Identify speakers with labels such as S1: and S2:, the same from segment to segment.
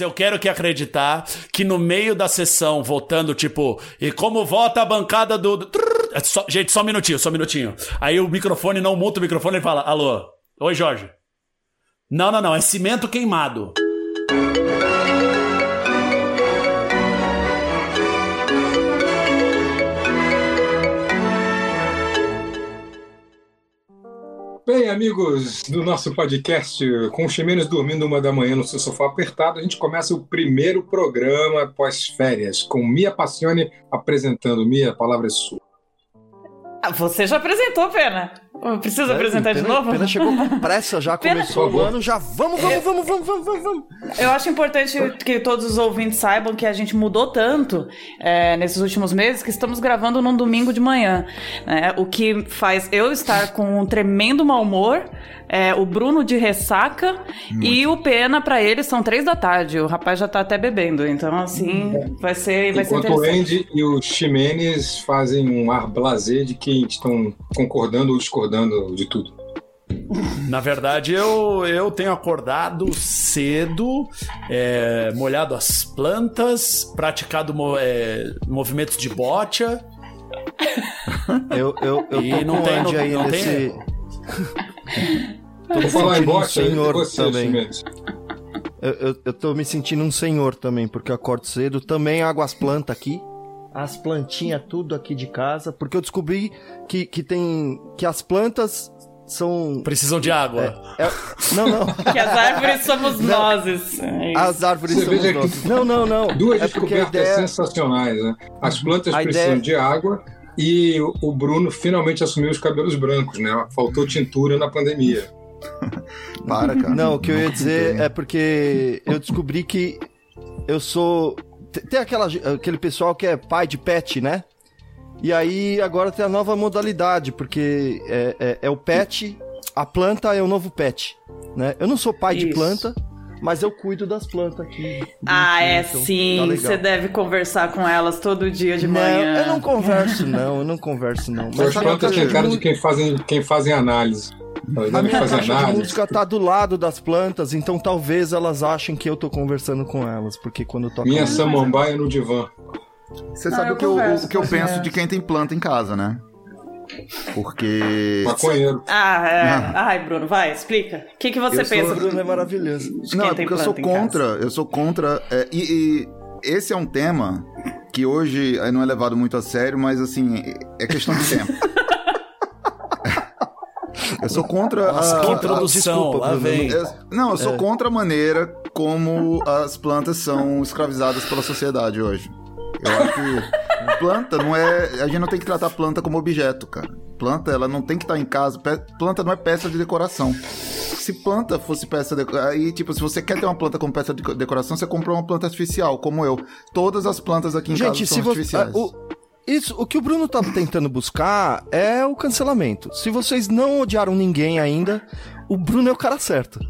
S1: Eu quero que acreditar que no meio da sessão, votando, tipo, e como vota a bancada do. trrr, só- gente, só um minutinho, só um minutinho. Aí o microfone não muta o microfone e fala: Alô, oi Jorge. Não, não, não, é cimento queimado.
S2: Bem, amigos do nosso podcast, com o Ximenes dormindo uma da manhã no seu sofá apertado, a gente começa o primeiro programa pós-férias, com Mia Passione apresentando. Mia, a palavra é sua.
S3: Ah, você já apresentou, Pena. Precisa
S4: É,
S3: apresentar de
S4: Pena-
S3: novo?
S4: Pena chegou com pressa, já
S3: Pena-
S4: começou o ano, já vamos, vamos, vamos, vamos, vamos, vamos, vamos.
S3: Eu acho importante que todos os ouvintes saibam que a gente mudou tanto é, nesses últimos meses que estamos gravando num domingo de manhã. né? O que faz eu estar com um tremendo mau humor, é, o Bruno de ressaca e o Pena, pra ele, são três da tarde. O rapaz já tá até bebendo. Então, assim, vai ser, vai ser
S2: Enquanto o
S3: interessante.
S2: Andy e o Ximenes fazem um ar blasé de que estão concordando ou discordando de tudo.
S1: Na verdade, eu, eu tenho acordado cedo, é, molhado as plantas, praticado é, movimentos de bocha.
S4: Eu, eu, eu
S1: E
S4: tô
S1: não
S4: com
S1: tem-
S4: o Andy
S1: não-
S4: aí
S1: não
S4: nesse... tô me
S2: Vou falar em
S4: sentindo um senhor
S2: você,
S4: também. Eu, eu, eu tô me sentindo um senhor também, porque eu acordo cedo. Também água as plantas aqui. As plantinhas tudo aqui de casa. Porque eu descobri que, que tem... Que as plantas são...
S1: Precisam de água.
S4: é- não, não.
S3: Que as árvores somos nós. É.
S4: As árvores
S2: Você
S4: são
S2: veja que-.
S4: Não, não, não.
S2: Duas
S4: é
S2: descobertas
S4: ideia...
S2: sensacionais, né? As plantas
S4: A
S2: precisam
S4: ideia-
S2: de água e o- Bruno finalmente assumiu os cabelos brancos, né? Faltou tintura na pandemia.
S5: Para, cara.
S4: Não, o que eu ia dizer é porque eu descobri que eu sou. Te- Tem aquela, aquele pessoal que é pai de pet, né? E aí agora tem a nova modalidade, porque é, é- é o pet, a planta é o novo pet, né? Eu não sou pai de
S3: Isso.
S4: planta, mas eu cuido das plantas aqui.
S3: Ah, é
S4: Então, tá
S3: sim.
S4: legal.
S3: Você deve conversar com elas todo dia de
S4: Não,
S3: manhã.
S4: eu não converso, não, eu não converso, não.
S2: As plantas
S4: que
S2: cara de quem fazem, quem fazem análise. Elas
S4: A minha
S2: fazer
S4: caixa de
S2: análise.
S4: música tá do lado das plantas, então talvez elas achem que eu tô conversando com elas, porque quando eu toco
S2: Minha samambaia no divã.
S5: Você
S3: Não,
S5: sabe
S3: eu
S5: o que eu, o que eu penso de quem tem planta em casa, né? Porque.
S2: Maconheiro.
S3: Ah, é.
S5: Não.
S3: Ai, Bruno, vai, explica. O que, que você
S5: Eu sou-
S3: pensa,
S4: Bruno é maravilhoso.
S3: de
S5: Não,
S3: quem
S5: é
S3: tem
S5: porque eu sou
S3: planta em casa?
S5: contra, eu sou contra. é, e, e esse é um tema que hoje não é levado muito a sério, mas assim, é questão de tempo. eu sou contra
S1: Nossa,
S5: a,
S1: que introdução,
S4: desculpa,
S1: lá vem.
S5: eu- não, eu sou
S4: É.
S5: contra a maneira como as plantas são escravizadas pela sociedade hoje. Eu acho que planta não é. A gente não tem que tratar planta como objeto, cara. Planta, ela não tem que estar em casa. Planta não é peça de decoração. Se planta fosse peça de Aí, tipo, se você quer ter uma planta como peça de decoração, você comprou uma planta artificial, como eu. Todas as plantas aqui em
S4: Gente,
S5: casa são artificiais.
S4: ah, o- Isso, o que o Bruno tá tentando buscar é o cancelamento. Se vocês não odiaram ninguém ainda, o Bruno é o cara certo.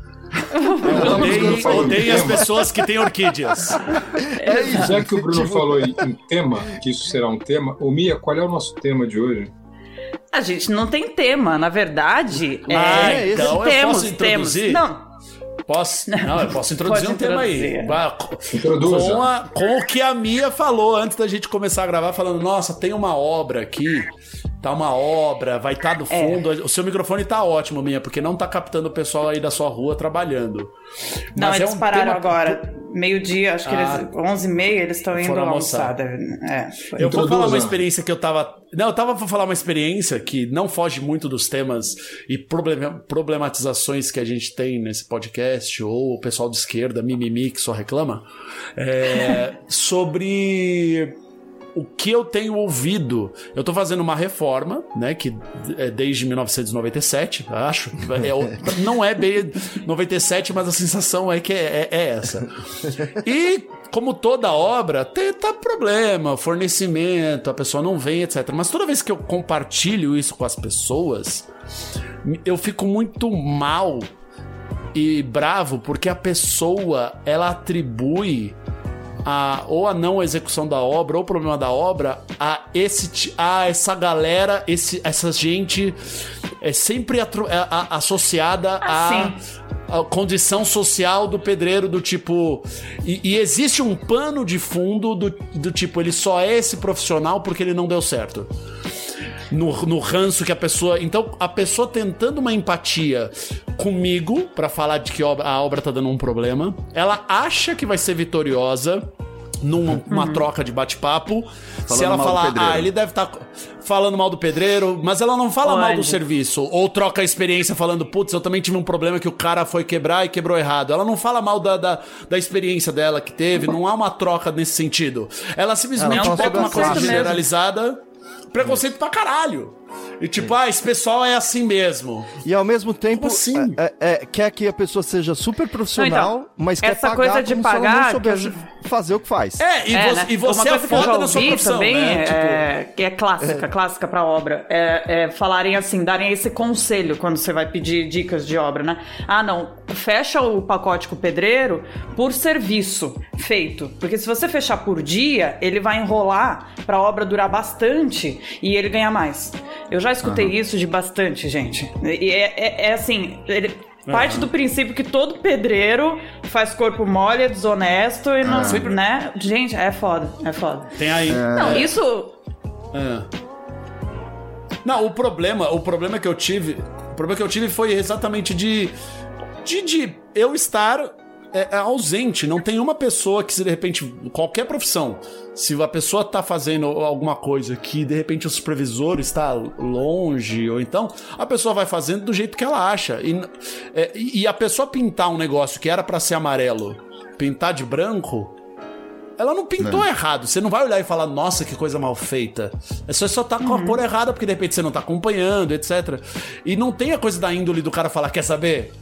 S1: Odeiem, odeiem as pessoas que têm orquídeas.
S2: É isso. Já que o Bruno falou em, em tema, que isso será um tema, ô Mia, qual é o nosso tema de hoje?
S3: A gente não tem tema, na verdade.
S1: Ah,
S3: é,
S1: então eu
S3: temos,
S1: posso introduzir?
S3: temos. Não,
S1: Posso? Não, eu posso introduzir um tema aí.
S3: introduzir.
S1: Vai, com-
S2: Introduza.
S1: Com, a- com o que a Mia falou antes da gente começar a gravar, falando: Nossa, tem uma obra aqui. Tá uma obra, vai estar do
S3: É.
S1: fundo. O seu microfone tá ótimo, Mia, porque não tá captando o pessoal aí da sua rua trabalhando.
S3: não,
S1: Mas é
S3: eles
S1: um
S3: pararam
S1: tema-
S3: agora. Meio-dia, acho que
S1: Ah.
S3: eles. 11h30, eles estão indo almoçar. É, foi.
S1: Eu vou falar uma
S2: Introduza.
S1: experiência que eu tava. Não, eu tava pra falar uma experiência que não foge muito dos temas e problem- problematizações que a gente tem nesse podcast, ou o pessoal de esquerda, mimimi, que só reclama, é, sobre o que eu tenho ouvido. Eu tô fazendo uma reforma, né? Que é desde 1997, acho. É não é bem 97, mas a sensação é que é, é- é essa. E, como toda obra, tem tá problema, fornecimento, a pessoa não vem, etc. Mas toda vez que eu compartilho isso com as pessoas, eu fico muito mal e bravo porque a pessoa ela atribui a, ou a não execução da obra ou o problema da obra a esse a essa galera esse, essa gente é sempre atro- é, a- associada
S3: Ah,
S1: a
S3: sim.
S1: a condição social do pedreiro, do tipo. E, e existe um pano de fundo do, do tipo, ele só é esse profissional porque ele não deu certo. No, no ranço que a pessoa. Então, a pessoa tentando uma empatia comigo, pra falar de que a obra tá dando um problema, ela acha que vai ser vitoriosa numa numa troca de bate-papo. Se ela falar, ah, ele deve estar falando mal do pedreiro, mas ela não fala mal do serviço. Ou troca a experiência falando, putz, eu também tive um problema que o cara foi quebrar e quebrou errado. Ela não fala mal da, da, da experiência dela que teve, não há uma troca nesse sentido. Ela simplesmente
S4: Ela
S1: pega uma coisa
S3: classe.
S1: generalizada, preconceito pra caralho. E tipo, ah, esse pessoal é assim mesmo.
S4: E ao mesmo tempo,
S1: Como assim?
S4: é- é- é- quer que a pessoa seja super profissional,
S3: Não, então,
S4: mas quer
S3: essa
S4: pagar
S3: coisa de
S4: como se ela
S3: pagar,
S4: não soubesse
S3: que eu-
S4: fazer o que faz.
S1: É, e,
S3: É,
S1: vo-
S3: né?
S1: e você é foda na sua profissão,
S3: também,
S1: né? Tipo,
S3: é, que é clássica, clássica pra obra, é, é falarem assim, darem esse conselho quando você vai pedir dicas de obra, né? Ah, não, fecha o pacote com o pedreiro por serviço feito, porque se você fechar por dia, ele vai enrolar pra obra durar bastante e ele ganhar mais. Eu já escutei isso de bastante, gente. E é, é- é assim, ele... Parte do princípio que todo pedreiro faz corpo mole, é desonesto e não. Né? Gente, é foda, é foda.
S1: Tem aí.
S3: Não, isso.
S1: É. Não, o problema, o problema que eu tive, o problema que eu tive foi exatamente de de, de eu estar é, é, ausente. Não tem uma pessoa que se de repente qualquer profissão, se a pessoa tá fazendo alguma coisa que de repente o supervisor está longe ou então a pessoa vai fazendo do jeito que ela acha e, é, e a pessoa pintar um negócio que era pra ser amarelo, pintar de branco ela não pintou errado. Você não vai olhar e falar, nossa, que coisa mal feita. É só, só tá com a cor errada, porque de repente você não tá acompanhando, etc. E não tem a coisa da índole do cara falar, quer saber?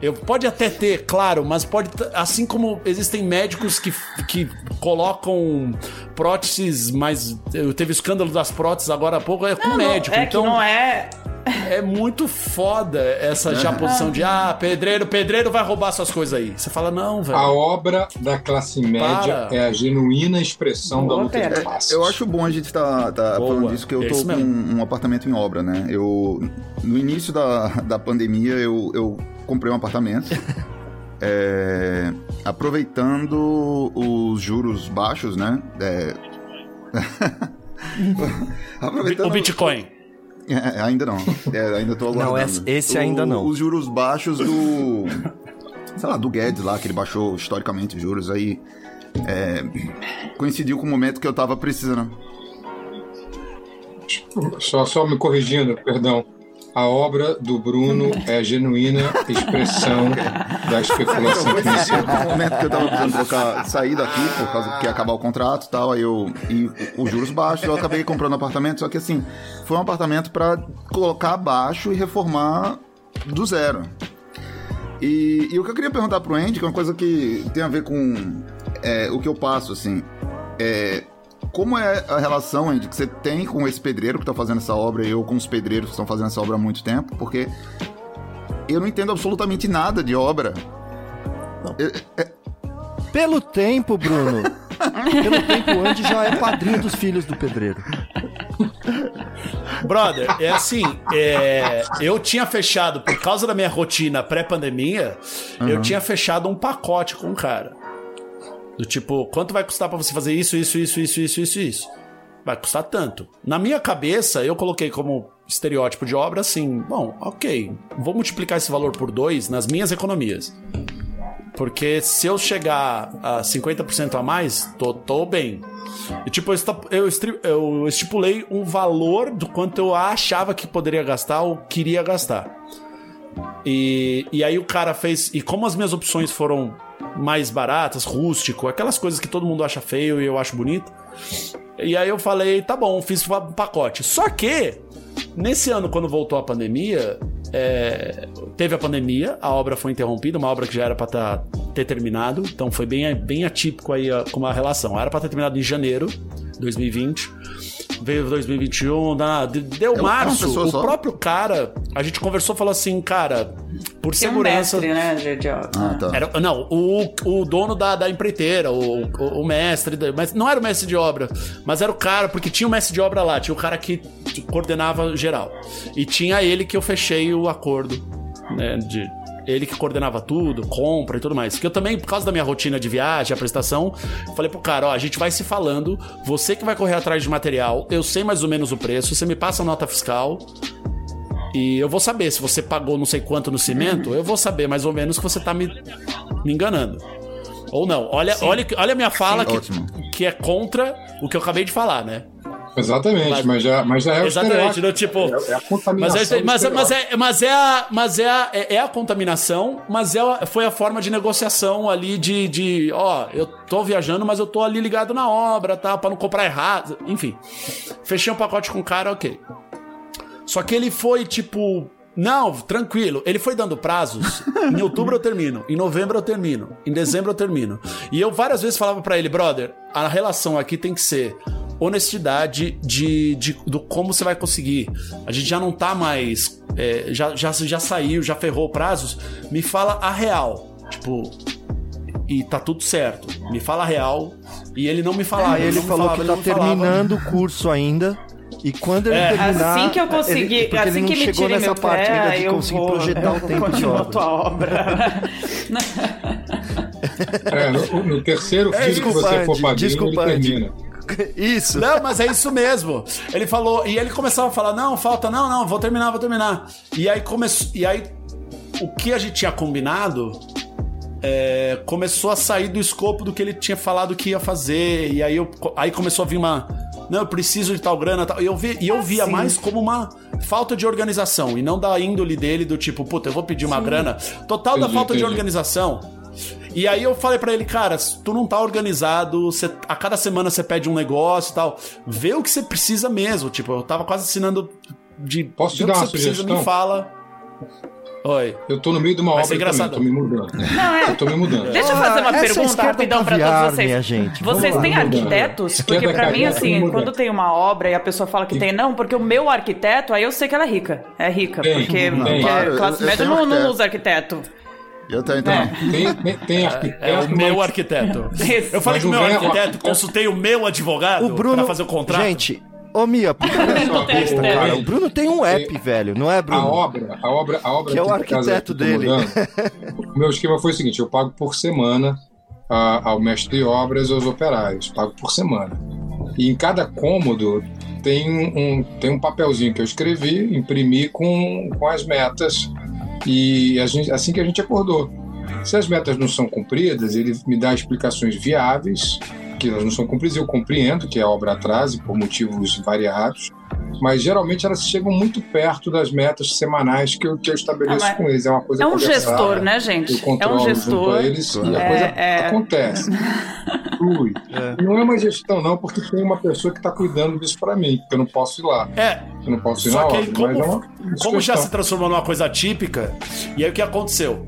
S1: Eu, pode até ter, claro, mas pode. Assim como existem médicos que, que colocam próteses, mas. Eu teve escândalo das próteses agora há pouco, é com
S3: Não,
S1: médico.
S3: é
S1: então,
S3: que não é.
S1: é muito foda essa já posição de, ah, pedreiro, pedreiro vai roubar suas coisas aí. Você fala, não, velho.
S2: A obra da classe média
S1: Para.
S2: é a genuína expressão
S3: Boa,
S2: da luta de
S3: Pedro.
S2: classes.
S5: Eu acho bom a gente estar tá,
S1: Boa.
S5: falando disso, que eu
S1: É
S5: tô
S1: isso
S5: com
S1: mesmo.
S5: um apartamento em obra, né? Eu, no início da, da pandemia, eu, eu comprei um apartamento. é, aproveitando os juros baixos, né? É, aproveitando
S1: O Bitcoin.
S5: É, ainda não. É, ainda tô aguardando.
S4: Não, esse- esse ainda não.
S5: Os juros baixos do. sei lá, do Guedes lá, que ele baixou historicamente os juros aí. é, coincidiu com o momento que eu tava precisando.
S2: Só, só me corrigindo, perdão. A obra do Bruno é a genuína expressão da especulação
S5: Então,
S2: financeira.
S5: com o momento que eu tava precisando trocar, sair daqui, por causa que ia acabar o contrato e tal, aí eu. E os juros baixos, eu acabei comprando um apartamento, só que assim, foi um apartamento pra colocar abaixo e reformar do zero. E, e o que eu queria perguntar pro Andy, que é uma coisa que tem a ver com é, o que eu passo, assim. É, como é a relação, Andy, que você tem com esse pedreiro que tá fazendo essa obra e eu com os pedreiros que estão fazendo essa obra há muito tempo? Porque eu não entendo absolutamente nada de obra.
S4: Pelo tempo, Bruno. pelo tempo, o Andy já é padrinho dos filhos do pedreiro.
S1: Brother, é assim, é, eu tinha fechado, por causa da minha rotina pré-pandemia, eu tinha fechado um pacote com o cara. Do tipo, quanto vai custar pra você fazer isso, isso, isso, isso, isso, isso, isso? Vai custar tanto. Na minha cabeça, eu coloquei como estereótipo de obra assim, bom, ok, vou multiplicar esse valor por dois nas minhas economias. Porque se eu chegar a 50% a mais, tô, tô bem. E tipo, eu, eu estipulei um valor do quanto eu achava que poderia gastar ou queria gastar. E, e aí o cara fez. E como as minhas opções foram mais baratas, rústico, aquelas coisas que todo mundo acha feio e eu acho bonito. E aí eu falei, tá bom, fiz um pacote. Só que, nesse ano, quando voltou a pandemia, é, teve a pandemia, a obra foi interrompida, uma obra que já era pra tá- ter terminado, então foi bem, bem atípico aí com a relação. Era pra ter terminado em janeiro de 2020. Veio 2021, na- de- deu
S5: É
S1: março. O
S5: só?
S1: próprio cara, a gente conversou falou assim, cara, por
S3: Tem um
S1: segurança.
S3: mestre, né, de.
S5: Ah, tá.
S1: Era, não, o, o dono da, da empreiteira, o, o, o mestre, mas não era o mestre de obra, mas era o cara, porque tinha o mestre de obra lá, tinha o cara que coordenava geral. E tinha ele que eu fechei o acordo, né, de ele que coordenava tudo, compra e tudo mais. Porque eu também, por causa da minha rotina de viagem, apresentação, falei pro cara, ó, a gente vai se falando, você que vai correr atrás de material, eu sei mais ou menos o preço, você me passa a nota fiscal, e eu vou saber se você pagou não sei quanto no cimento, eu vou saber mais ou menos que você tá me, me enganando. Ou não. Olha, olha, olha a minha fala
S5: Sim,
S1: que,
S5: ótimo.
S1: que é contra o que eu acabei de falar, né?
S2: Exatamente,
S1: Mas-
S2: mas, já, mas já é o
S1: Exatamente,
S2: estereótipo.
S1: no tipo.
S2: É, é a
S1: Mas
S2: contaminação.
S1: é,
S2: do
S1: mas, é- mas,
S2: estereótipo.
S1: é, mas é a, mas é a, é, é a contaminação, mas é a- foi a forma de negociação ali de, de, ó, eu tô viajando, mas eu tô ali ligado na obra, tá, para não comprar errado, enfim. Fechei um pacote com o cara, ok. Só que ele foi tipo, não, tranquilo. Ele foi dando prazos. Em outubro eu termino, em novembro eu termino, em dezembro eu termino. E eu várias vezes falava pra ele, brother, a relação aqui tem que ser honestidade de, de- do como você vai conseguir. A gente já não tá mais. é, já, já, já saiu, já ferrou prazos. Me fala a real. Tipo. E tá tudo certo. Me fala a real. E ele não me falava.
S4: Aí ele
S1: me
S4: falou
S1: falava,
S4: que
S1: ele
S4: tá
S1: me falava.
S4: terminando o curso ainda. E quando ele
S1: É.
S4: terminar.
S3: Assim que eu conseguir,
S4: ele,
S3: assim
S4: ele não
S3: que me
S4: chegou nessa parte
S3: pé,
S4: ainda de
S3: eu
S4: conseguir
S3: vou,
S4: projetar o tempo de obra.
S3: tua obra.
S2: É, no, no terceiro
S1: É,
S2: filho que você for
S4: desculpa,
S2: ele termina.
S4: Isso.
S1: Não, mas é isso mesmo. Ele falou, e ele começava a falar: não, falta, não, não, vou terminar, vou terminar. E aí começou. E aí, o que a gente tinha combinado é, começou a sair do escopo do que ele tinha falado que ia fazer. E aí, eu, aí começou a vir uma. Não, eu preciso de tal grana tal. E eu, vi, e eu via mais como uma falta de organização. E não da índole dele, do tipo, puta, eu vou pedir uma grana. Total da
S2: Entendi,
S1: falta de
S2: entendi.
S1: organização. E aí eu falei pra ele, cara, se tu não tá organizado, você- a cada semana você pede um negócio e tal, vê o que você precisa mesmo. Tipo, eu tava quase assinando de.
S2: Posso te
S1: vê o
S2: dar
S1: que
S2: uma
S1: você precisa,
S2: sugestão?
S1: me fala. Oi.
S2: Eu tô no meio de uma
S1: Vai
S2: obra
S1: engraçado.
S2: também, tô me mudando. Eu tô me mudando.
S3: Deixa eu fazer uma
S4: essa
S3: pergunta rapidão pra
S4: caviar,
S3: todos vocês.
S4: minha gente.
S3: Vocês
S4: lá.
S3: têm arquitetos? Porque pra mim, assim, quando tem uma obra e a pessoa fala que tem, não, porque o meu arquiteto, aí eu sei que ela é rica. É rica.
S2: Tem,
S3: porque
S2: tem.
S3: porque
S5: Claro,
S3: classe
S5: eu-
S3: média não, não usa arquiteto.
S5: Eu então.
S3: É.
S2: Tem, tem, tem arquiteto.
S1: É o meu
S2: mas-
S1: arquiteto. Eu falei com o meu arquiteto, consultei o meu advogado
S4: O Bruno.
S1: pra fazer o contrato.
S4: Gente, ô Mia, por que
S2: o-
S3: arquiteto.
S4: cara, o Bruno tem um app, velho, não é,
S2: A
S4: Bruno?
S2: obra, a obra, a obra
S4: Que é o arquiteto dele.
S2: o meu esquema foi o seguinte: eu pago por semana a- ao mestre de obras e aos operários, pago por semana. E em cada cômodo tem um, tem um papelzinho que eu escrevi, imprimi com, com as metas e gente- assim que a gente acordou. Se as metas não são cumpridas, ele me dá explicações viáveis que elas não são cumpridas. Eu compreendo que a obra atrase por motivos variados, mas geralmente elas chegam muito perto das metas semanais que eu, que eu estabeleço
S3: Ah,
S2: com eles. É uma coisa
S3: É um gestor, né,
S2: Eu
S3: gente? É um
S2: junto
S3: gestor.
S2: a eles e a
S3: É,
S2: coisa
S3: é.
S2: acontece. Flui.
S4: É.
S2: Não é uma gestão, não, porque tem uma pessoa que está cuidando disso para mim, porque eu não posso ir lá.
S1: É,
S2: Eu não posso ir
S1: Só
S2: na
S1: que
S2: obra,
S1: aí, como,
S2: mas é uma
S1: como já se transformou numa coisa típica, e aí o que aconteceu?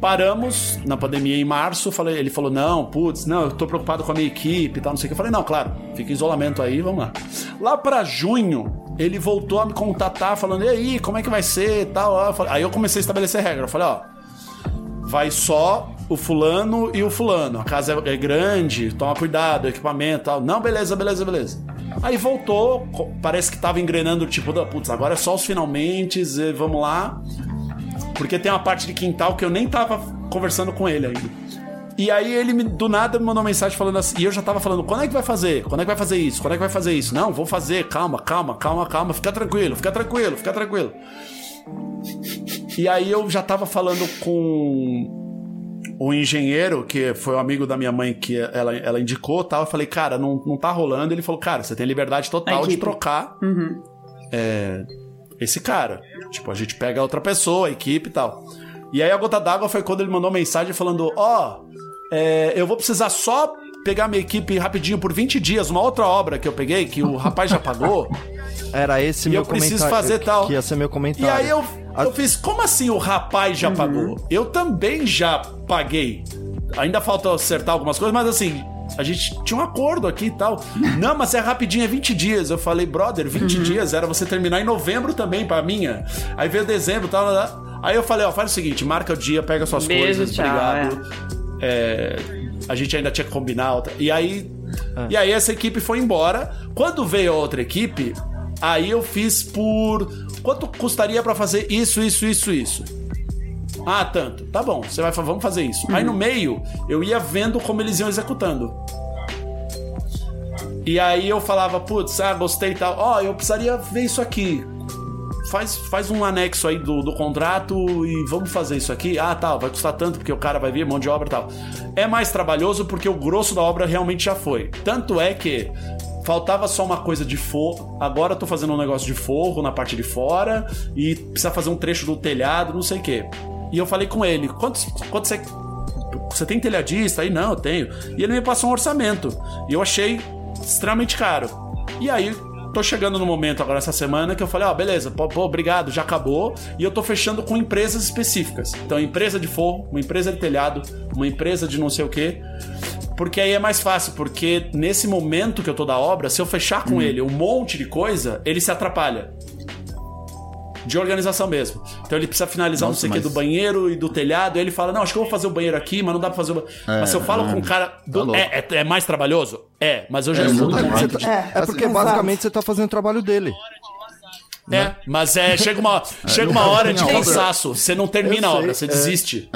S1: Paramos na pandemia em março, falei, ele falou: não, putz, não, eu tô preocupado com a minha equipe e tal, não sei o que. Eu falei, não, claro, fica em isolamento aí, vamos lá. Lá pra junho, ele voltou a me contatar, falando, e aí, como é que vai ser e tal. Falei- Aí eu comecei a estabelecer regra. Eu falei, ó, vai só o fulano e o fulano. A casa é grande, toma cuidado, equipamento tal. Não, beleza, beleza, beleza. Aí voltou, parece que tava engrenando, tipo, da putz, agora é só os finalmente, vamos lá. Porque tem uma parte de quintal que eu nem tava conversando com ele ainda. E aí ele me- do nada me mandou uma mensagem falando assim, e eu já tava falando, quando é que vai fazer? Quando é que vai fazer isso? Quando é que vai fazer isso? Não, vou fazer, calma, calma, calma, calma, fica tranquilo, fica tranquilo, fica tranquilo. E aí eu já tava falando com o engenheiro, que foi um amigo da minha mãe que ela, ela indicou tal. Eu falei, cara, não, não tá rolando. Ele falou, cara, você tem liberdade total de trocar
S3: Uhum.
S1: é, esse cara. Tipo, a gente pega outra pessoa, a equipe e tal. E aí a gota d'água foi quando ele mandou mensagem falando: Ó, é, eu vou precisar só pegar minha equipe rapidinho por 20 dias, uma outra obra que eu peguei, que o rapaz já pagou.
S4: Era esse
S1: E
S4: meu
S1: eu preciso
S4: comentário.
S1: fazer tal.
S4: Que ia ser meu
S1: E
S4: comentário.
S1: aí eu,
S4: A-
S1: eu fiz, como assim o rapaz já pagou? Eu também já paguei. Ainda falta acertar algumas coisas, mas assim, a gente tinha um acordo aqui e tal. Não, mas é rapidinho, é 20 dias. Eu falei, brother, 20 dias era você terminar em novembro também pra minha. Aí veio dezembro e tal. Aí eu falei, ó, faz o seguinte, marca o dia, pega suas
S3: Beijo,
S1: coisas,
S3: tchau,
S1: obrigado. É, a gente ainda tinha que combinar outra. E aí, e aí essa equipe foi embora. Quando veio a outra equipe, aí eu fiz por quanto custaria pra fazer isso, isso, isso, isso. Ah, tanto. Tá bom, você vai falar, vamos fazer isso. Aí no meio, eu ia vendo como eles iam executando. E aí eu falava, putz, ah, gostei e tal. Ó, eu precisaria ver isso aqui. Faz, faz um anexo aí do, do contrato e vamos fazer isso aqui. Ah, tá, vai custar tanto porque o cara vai vir, mão de obra e tal. É mais trabalhoso porque o grosso da obra realmente já foi. Tanto é que faltava só uma coisa de forro. Agora eu tô fazendo um negócio de forro na parte de fora e precisa fazer um trecho do telhado, não sei o quê. E eu falei com ele, quanto, quanto você. Você tem telhadista? Aí não, eu tenho. E ele me passou um orçamento. E eu achei extremamente caro. E aí, tô chegando no momento agora essa semana que eu falei, ó, beleza, pô, pô, obrigado, já acabou. E eu tô fechando com empresas específicas. Então, empresa de forro, uma empresa de telhado, uma empresa de não sei o quê. Porque aí é mais fácil, porque nesse momento que eu tô da obra, se eu fechar com ele um monte de coisa, ele se atrapalha. De organização mesmo. Então ele precisa finalizar
S5: Nossa,
S1: não sei o que
S5: mas-
S1: do banheiro e do telhado. E ele fala: Não, acho que eu vou fazer o banheiro aqui, mas não dá pra fazer o. ba-"
S5: É,
S1: mas se eu falo
S5: é.
S1: com um cara. do-
S5: louco.
S1: é, é- é mais trabalhoso? É, mas eu já
S5: É muito
S1: muito.
S4: tá-
S3: É,
S4: é porque basicamente você tá fazendo o trabalho dele.
S1: É, mas é, chega uma, chega uma hora de cansaço. Você não termina a obra, você
S4: é.
S1: desiste.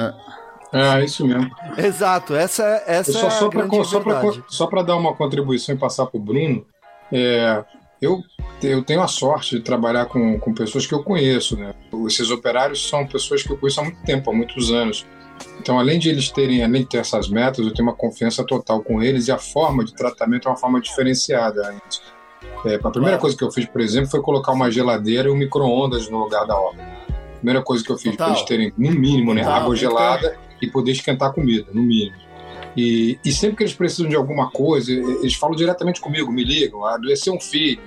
S2: É, isso mesmo.
S4: Exato, essa, é- essa
S2: só,
S4: é
S2: só
S4: a
S2: para
S4: grande
S2: só pra, só pra dar uma contribuição e passar para o Bruno, é, eu, eu tenho a sorte de trabalhar com, com pessoas que eu conheço. Né? Esses operários são pessoas que eu conheço há muito tempo, há muitos anos. Então, além de eles terem, além de ter essas metas, eu tenho uma confiança total com eles e a forma de tratamento é uma forma diferenciada. É, a primeira coisa que eu fiz, por exemplo, foi colocar uma geladeira e um micro-ondas no lugar da obra. A primeira coisa que eu fiz para eles terem, no mínimo, né,
S1: Total,
S2: água
S1: ter.
S2: gelada e poder esquentar comida, no mínimo. E, e sempre que eles precisam de alguma coisa, eles falam diretamente comigo, me ligam, adoeceu um filho,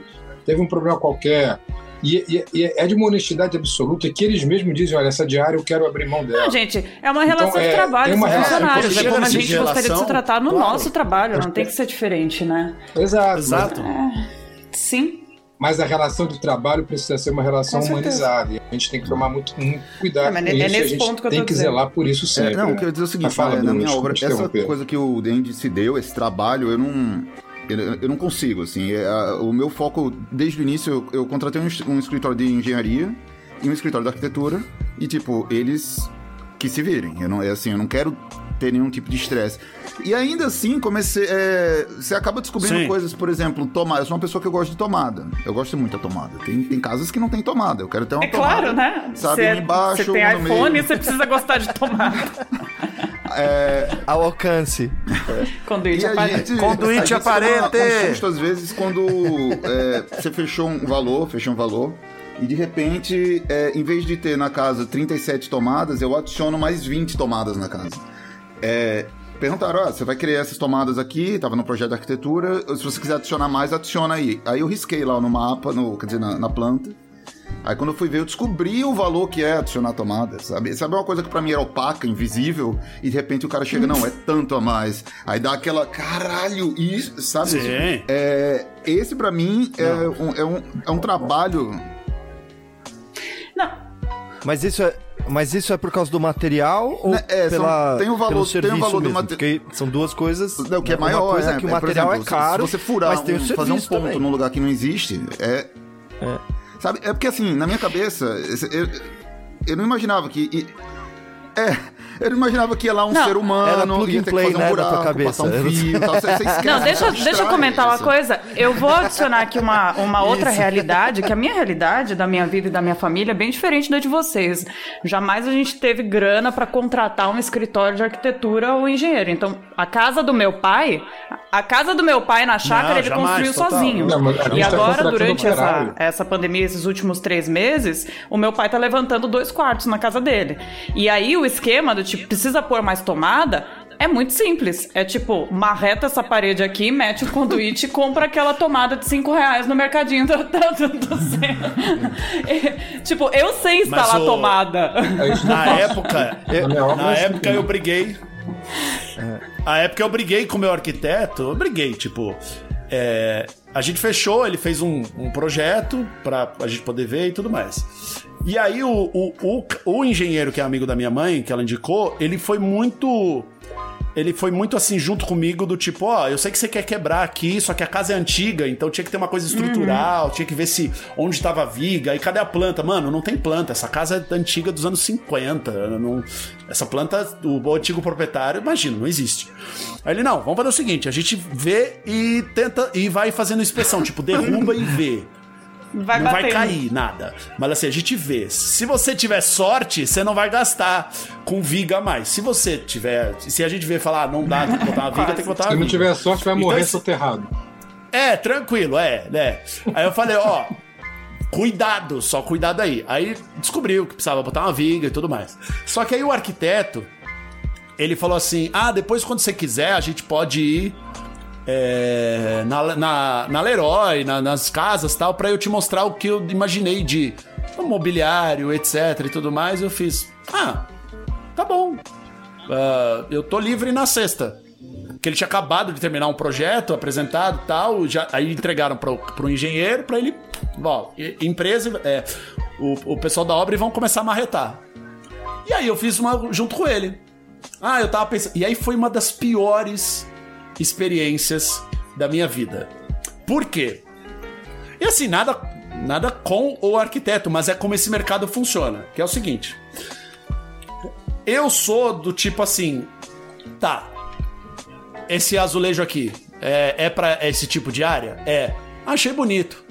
S2: teve um problema qualquer. E, e- e é de uma honestidade absoluta que eles mesmos dizem, olha, essa diária eu quero abrir mão dela.
S3: Não, gente, é uma relação
S2: Então,
S3: de
S2: é,
S3: trabalho, são
S2: relação-
S3: funcionários. É como a gente
S1: de
S3: gostaria de se
S1: relação,
S3: tratar no
S1: claro.
S3: nosso trabalho, não tem que ser diferente, né?
S2: Exato.
S1: Exato.
S3: Sim.
S2: Mas a relação de trabalho precisa ser uma relação humanizada. E a gente tem que tomar muito, muito cuidado
S3: É,
S2: com
S3: é
S2: isso. e a
S3: nesse
S2: gente
S3: ponto que eu
S2: tem que
S3: dizendo.
S2: zelar por isso
S5: É,
S2: sempre.
S5: não,
S2: né?
S5: eu quero dizer o seguinte,
S2: fala,
S5: na
S2: Bruno,
S5: minha obra, essa coisa que o Andy se deu, esse trabalho, eu não. Eu, eu não consigo, assim. É, a- o meu foco, desde o início, eu, eu contratei um, um escritório de engenharia e um escritório de arquitetura. E, tipo, eles que se virem. Eu não, é assim, eu não quero ter nenhum tipo de estresse. E ainda assim, comecei. é, você acaba descobrindo
S1: Sim.
S5: coisas, por exemplo, tomada. Eu sou uma pessoa que eu gosto de tomada. Eu gosto muito da tomada. Tem, tem casas que não tem tomada. Eu quero ter uma
S3: É
S5: tomada.
S3: claro, né?
S5: Sabe,
S3: Você-
S5: um embaixo,
S3: Você tem
S5: um no
S3: iPhone,
S5: meio.
S3: você precisa gostar de tomar.
S4: Ao alcance.
S3: Conduíte
S5: E a
S3: aparente.
S6: Conduíte aparente.
S5: susto, às vezes, quando é, você fechou um valor, fechou um valor, e de repente, é, em vez de ter na casa 37 tomadas, eu adiciono mais 20 tomadas na casa. É, perguntaram, ó, você vai criar essas tomadas aqui, tava no projeto de arquitetura, se você quiser adicionar mais, adiciona aí. Aí eu risquei lá no mapa, no, quer dizer, na, na planta. Aí quando eu fui ver, eu descobri o valor que é adicionar tomada, sabe? Sabe uma coisa que pra mim era opaca, invisível, e de repente o cara chega, não, é tanto a mais. Aí dá aquela, caralho, isso, sabe?
S1: Sim.
S5: É, esse pra mim é um, é, um, é um trabalho...
S3: Não,
S4: Mas isso é, mas isso é por causa do material ou
S5: Né, é, são-
S4: pela,
S5: tem o valor- tem o
S4: serviço
S5: valor do
S4: mesmo?
S5: mate-
S4: Porque são duas coisas.
S5: Não, o que é
S4: né?
S5: maior,
S4: Uma coisa
S5: é,
S4: que o
S5: é,
S4: material
S5: exemplo,
S4: é caro,
S5: Se você furar,
S4: mas tem
S5: um, fazer um ponto
S4: também.
S5: num lugar que não existe, é... Sabe, é porque assim, na minha cabeça, eu, eu não imaginava que... e- é, eu não imaginava que ia lá um
S3: Não,
S5: ser humano,
S4: era plug
S5: ia
S4: and
S5: ter
S4: play,
S5: que fazer
S4: né,
S5: um buraco,
S4: cabeça.
S5: um fio tal, você, você esquece,
S3: Não, deixa,
S5: você
S3: deixa eu comentar uma
S5: isso.
S3: coisa. Eu vou adicionar aqui uma, uma outra realidade, que a minha realidade, da minha vida e da minha família, é bem diferente da de vocês. Jamais a gente teve grana para contratar um escritório de arquitetura ou engenheiro. Então, a casa do meu pai, a casa do meu pai na chácara,
S1: Não,
S3: ele
S1: jamais,
S3: construiu
S1: total.
S3: sozinho.
S2: Não,
S3: e
S2: tá
S3: agora, durante essa, essa pandemia, esses últimos três meses, o meu pai tá levantando dois quartos na casa dele. E aí o esquema do tipo, precisa pôr mais tomada. É muito simples. É tipo, marreta essa parede aqui, mete o conduíte e compra aquela tomada de 5 reais no mercadinho do, do, do, centro. É, tipo, eu sei instalar
S1: Mas o-
S3: tomada.
S2: É eu
S1: Na época,
S2: Na
S1: na
S2: é assim
S1: época eu briguei. A época eu briguei com o meu arquiteto, eu briguei, tipo. é, a gente fechou, ele fez um, um projeto pra a gente poder ver e tudo mais. E aí o, o, o, o engenheiro que é amigo da minha mãe, que ela indicou, ele foi muito. ele foi muito assim junto comigo do tipo, ó, eu sei que você quer quebrar aqui, só que a casa é antiga, então tinha que ter uma coisa estrutural, tinha que ver se onde estava a viga, e cadê a planta? Mano, não tem planta, essa casa é antiga dos anos 50, não, essa planta, o, antigo proprietário, imagina, não existe. Aí ele, não, vamos fazer o seguinte, a gente vê e tenta, e vai fazendo inspeção, tipo, derruba e vê.
S3: Vai
S1: não vai cair nada. Mas assim, a gente vê. Se você tiver sorte, você não vai gastar com viga a mais. Se você tiver. Se a gente ver e falar, ah, não dá, tem que botar uma viga, tem que botar uma
S2: Se não
S1: viga.
S2: tiver sorte, vai
S1: Então,
S2: morrer
S1: esse-
S2: soterrado.
S1: É, tranquilo, é, né? Aí eu falei, ó, cuidado, só cuidado aí. Aí descobriu que precisava botar uma viga e tudo mais. Só que aí o arquiteto, ele falou assim: ah, depois quando você quiser, a gente pode ir. É, na, na, na Leroy, na- nas casas tal, pra eu te mostrar o que eu imaginei de mobiliário, etc e tudo mais. Eu fiz, ah, tá bom. Ah, eu tô livre na sexta. Que ele tinha acabado de terminar um projeto apresentado tal, já, aí entregaram pro, pro engenheiro pra ele. Ó, empresa, é, o, o pessoal da obra e vão começar a marretar. E aí eu fiz uma junto com ele. Ah, eu tava pensando. E aí foi uma das piores experiências da minha vida. Por quê? E assim, nada, nada com o arquiteto, mas é como esse mercado funciona. Que é o seguinte. Eu sou do tipo assim. Tá. Esse azulejo aqui é, é para esse tipo de área? É. Achei bonito.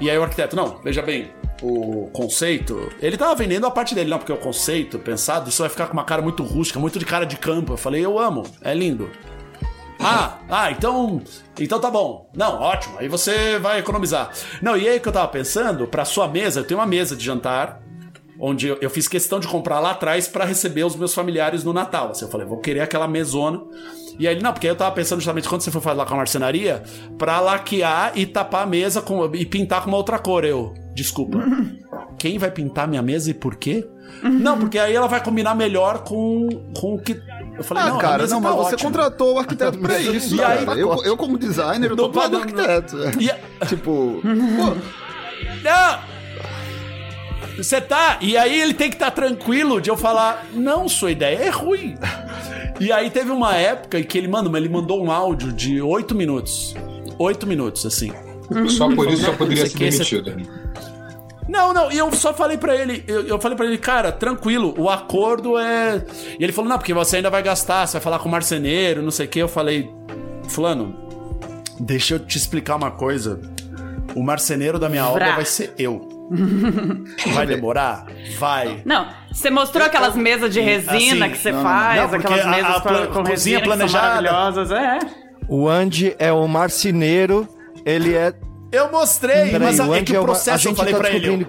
S1: E aí o arquiteto, não, veja bem, o conceito. Ele tava vendendo a parte dele, não, porque o conceito pensado, isso vai ficar com uma cara muito rústica, muito de cara de campo. Eu falei, eu amo, é lindo. Ah, ah, então. Então tá bom. Não, ótimo. Aí você vai economizar. Não, e aí que eu tava pensando, pra sua mesa, eu tenho uma mesa de jantar, onde eu, fiz questão de comprar lá atrás pra receber os meus familiares no Natal. Assim, eu falei, vou querer aquela mesona. E aí, não, porque eu tava pensando justamente quando você for lá com a marcenaria, pra laquear e tapar a mesa com, e pintar com uma outra cor. Eu, desculpa. Quem vai pintar minha mesa e por quê? Não, porque aí ela vai combinar melhor com, com o que. Eu falei,
S5: Ah,
S1: não,
S5: cara, não,
S1: tá
S5: mas você
S1: ótima.
S5: contratou o arquiteto pra isso.
S1: E aí-
S5: eu, eu, como designer, eu tô
S1: pagando-
S5: arquiteto.
S1: E a-
S5: Tipo,
S1: Não! Você tá. E aí ele tem que estar tranquilo de eu falar: não, sua ideia é ruim. E aí teve uma época em que ele, mano, ele mandou um áudio de oito minutos. Oito minutos, assim.
S2: Só por isso já poderia ser
S1: sei que esse-
S2: demitido.
S1: Não, não, e eu só falei pra ele, eu, eu falei pra ele, cara, tranquilo, o acordo é. E ele falou, não, porque você ainda vai gastar, você vai falar com o marceneiro, não sei o que. Eu falei, Fulano, deixa eu te explicar uma coisa. O marceneiro da minha obra vai ser eu. Vai demorar? Vai.
S3: Não, você mostrou aquelas mesas de resina
S1: assim,
S3: que você
S5: não,
S3: faz,
S1: não,
S3: aquelas
S1: a-
S3: mesas
S1: a
S3: com-
S1: plan-
S3: com,
S1: cozinha
S3: resina que são maravilhosas, é.
S4: O Andy é o marceneiro, ele é.
S1: Eu mostrei,
S4: Peraí,
S1: mas
S4: o
S1: é
S4: Andy
S1: que
S4: é
S1: o
S4: a
S1: processo eu falei
S4: tá
S1: pra ele.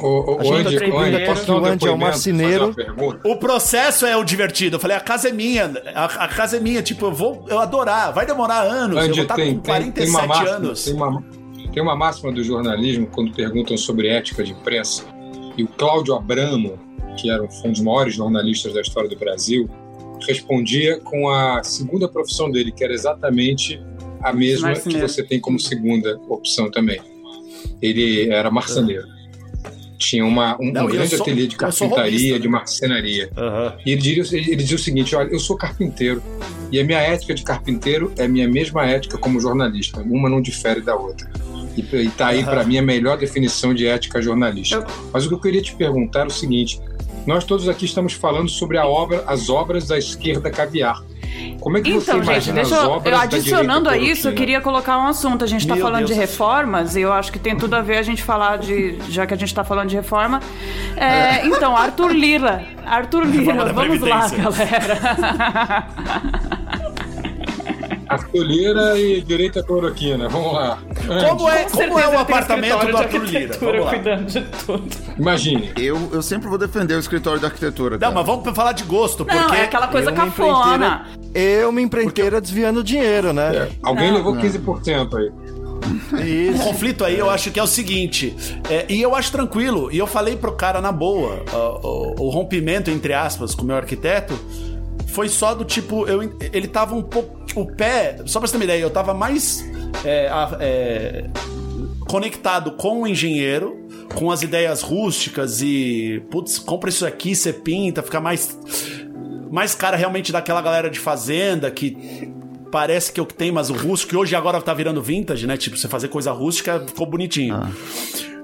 S2: O, o,
S4: A gente
S2: Andy,
S4: tá
S2: o Andy, posso
S4: o
S2: um
S4: Andy é o
S2: depoimento,
S4: marceneiro.
S1: O processo é o divertido. Eu falei, a casa é minha. A, a casa é minha. Tipo, eu vou eu adorar. Vai demorar anos. eu vou
S2: Andy,
S1: estar
S2: tem,
S1: com
S2: tem,
S1: 47
S2: tem, uma máxima,
S1: anos.
S2: tem, uma, tem uma máxima do jornalismo quando perguntam sobre ética de imprensa. E o Cláudio Abramo, que era um um dos maiores jornalistas da história do Brasil, respondia com a segunda profissão dele, que era exatamente a mesma que você tem como segunda opção também. Ele era marceneiro. Tinha uma, um,
S1: Não,
S2: um
S1: eu
S2: grande
S1: sou-
S2: ateliê de
S1: eu
S2: carpintaria,
S1: robista, né?
S2: de marcenaria.
S1: Aham.
S2: E ele dizia, ele dizia o seguinte: olha, eu sou carpinteiro e a minha ética de carpinteiro é a minha mesma ética como jornalista. Uma não difere da outra. E, e tá aí,
S1: Aham.
S2: para mim, a melhor definição de ética jornalística. Mas o que eu queria te perguntar é o seguinte: nós todos aqui estamos falando sobre a obra, as obras da esquerda caviar. Como é que você
S3: Então, gente,
S2: imagina
S3: deixa eu, eu adicionando a isso, eu queria colocar um assunto. A gente tá
S1: Meu
S3: falando
S1: Deus.
S3: de reformas e eu acho que tem tudo a ver a gente falar de. Já que a gente tá falando de reforma. É, Então, Arthur Lira. Arthur Lira, vamos lá,
S1: Previdência.
S3: galera.
S2: Artolheira e direita cloroquina. Vamos lá.
S1: Como é,
S3: Com
S1: como é o apartamento do Arthur Lira?
S3: arquitetura
S1: Vamos lá.
S3: cuidando de tudo.
S2: Imagine.
S5: eu, eu sempre vou defender o escritório de arquitetura.
S1: Não,
S5: cara.
S1: mas vamos falar de gosto, porque...
S3: Não, é aquela coisa
S4: eu,
S3: cafona.
S4: eu, uma empreiteira desviando dinheiro, né?
S2: Alguém
S3: Não.
S2: levou 15% aí.
S1: O
S4: Isso.
S1: conflito aí eu acho que é o seguinte, é, e eu acho tranquilo, e eu falei pro cara na boa, ó, o, o rompimento, entre aspas, com o meu arquiteto, foi só do tipo, eu, ele tava um pouco, o pé, só pra você ter uma ideia, eu tava mais é, é, conectado com o engenheiro, com as ideias rústicas e, putz, compra isso aqui, você pinta, fica mais... mais cara realmente daquela galera de fazenda que parece que é o que tem, mas o rústico, que hoje agora tá virando vintage, né? Tipo, você fazer coisa rústica ficou bonitinho.
S5: Ah.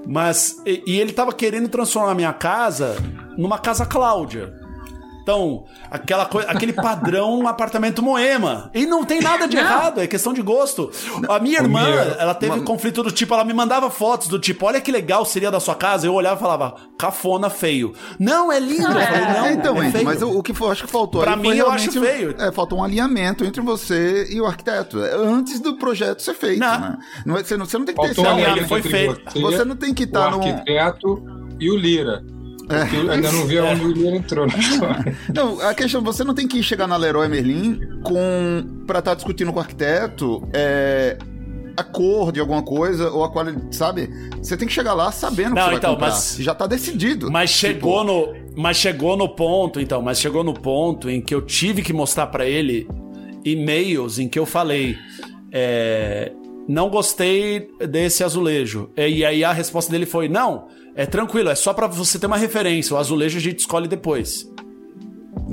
S1: Mas, e, e ele tava querendo transformar a minha casa numa casa Cláudia. Então, aquela coisa, aquele padrão apartamento Moema. E não tem nada de errado, é questão de gosto. A minha irmã,
S2: Mia,
S1: ela teve um conflito do tipo, ela me mandava fotos do tipo, olha que legal seria da sua casa. Eu olhava e falava, cafona, feio. Não, é lindo. Eu falei, não,
S5: É, então,
S1: é
S5: mas o, o que eu acho que faltou
S1: Pra mim,
S5: foi
S1: eu acho feio.
S5: É, faltou um alinhamento entre você e o arquiteto. é, Antes do projeto ser feito,
S1: Não.
S5: né? Não é- você, não, você não tem que ter
S2: Faltou
S5: esse
S2: um
S1: Não,
S2: alinhamento
S1: foi feio.
S2: você,
S5: Você não tem que
S2: o
S5: estar num.
S2: arquiteto e o Lira. Porque eu ainda não vi onde o Lira entrou na história.
S5: Não, a questão, você não tem que chegar na Leroy Merlin com pra estar discutindo com o arquiteto é, a cor de alguma coisa ou a qualidade, sabe? Você tem que chegar lá sabendo o que
S1: Não,
S5: você vai
S1: então,
S5: comprar.
S1: mas-
S5: Já tá decidido.
S1: Mas chegou
S5: Tipo,
S1: no, mas chegou no ponto, então, mas chegou no ponto em que eu tive que mostrar pra ele e-mails em que eu falei, é, não gostei desse azulejo. E aí a resposta dele foi, não, é tranquilo, é só pra você ter uma referência. O azulejo a gente escolhe depois.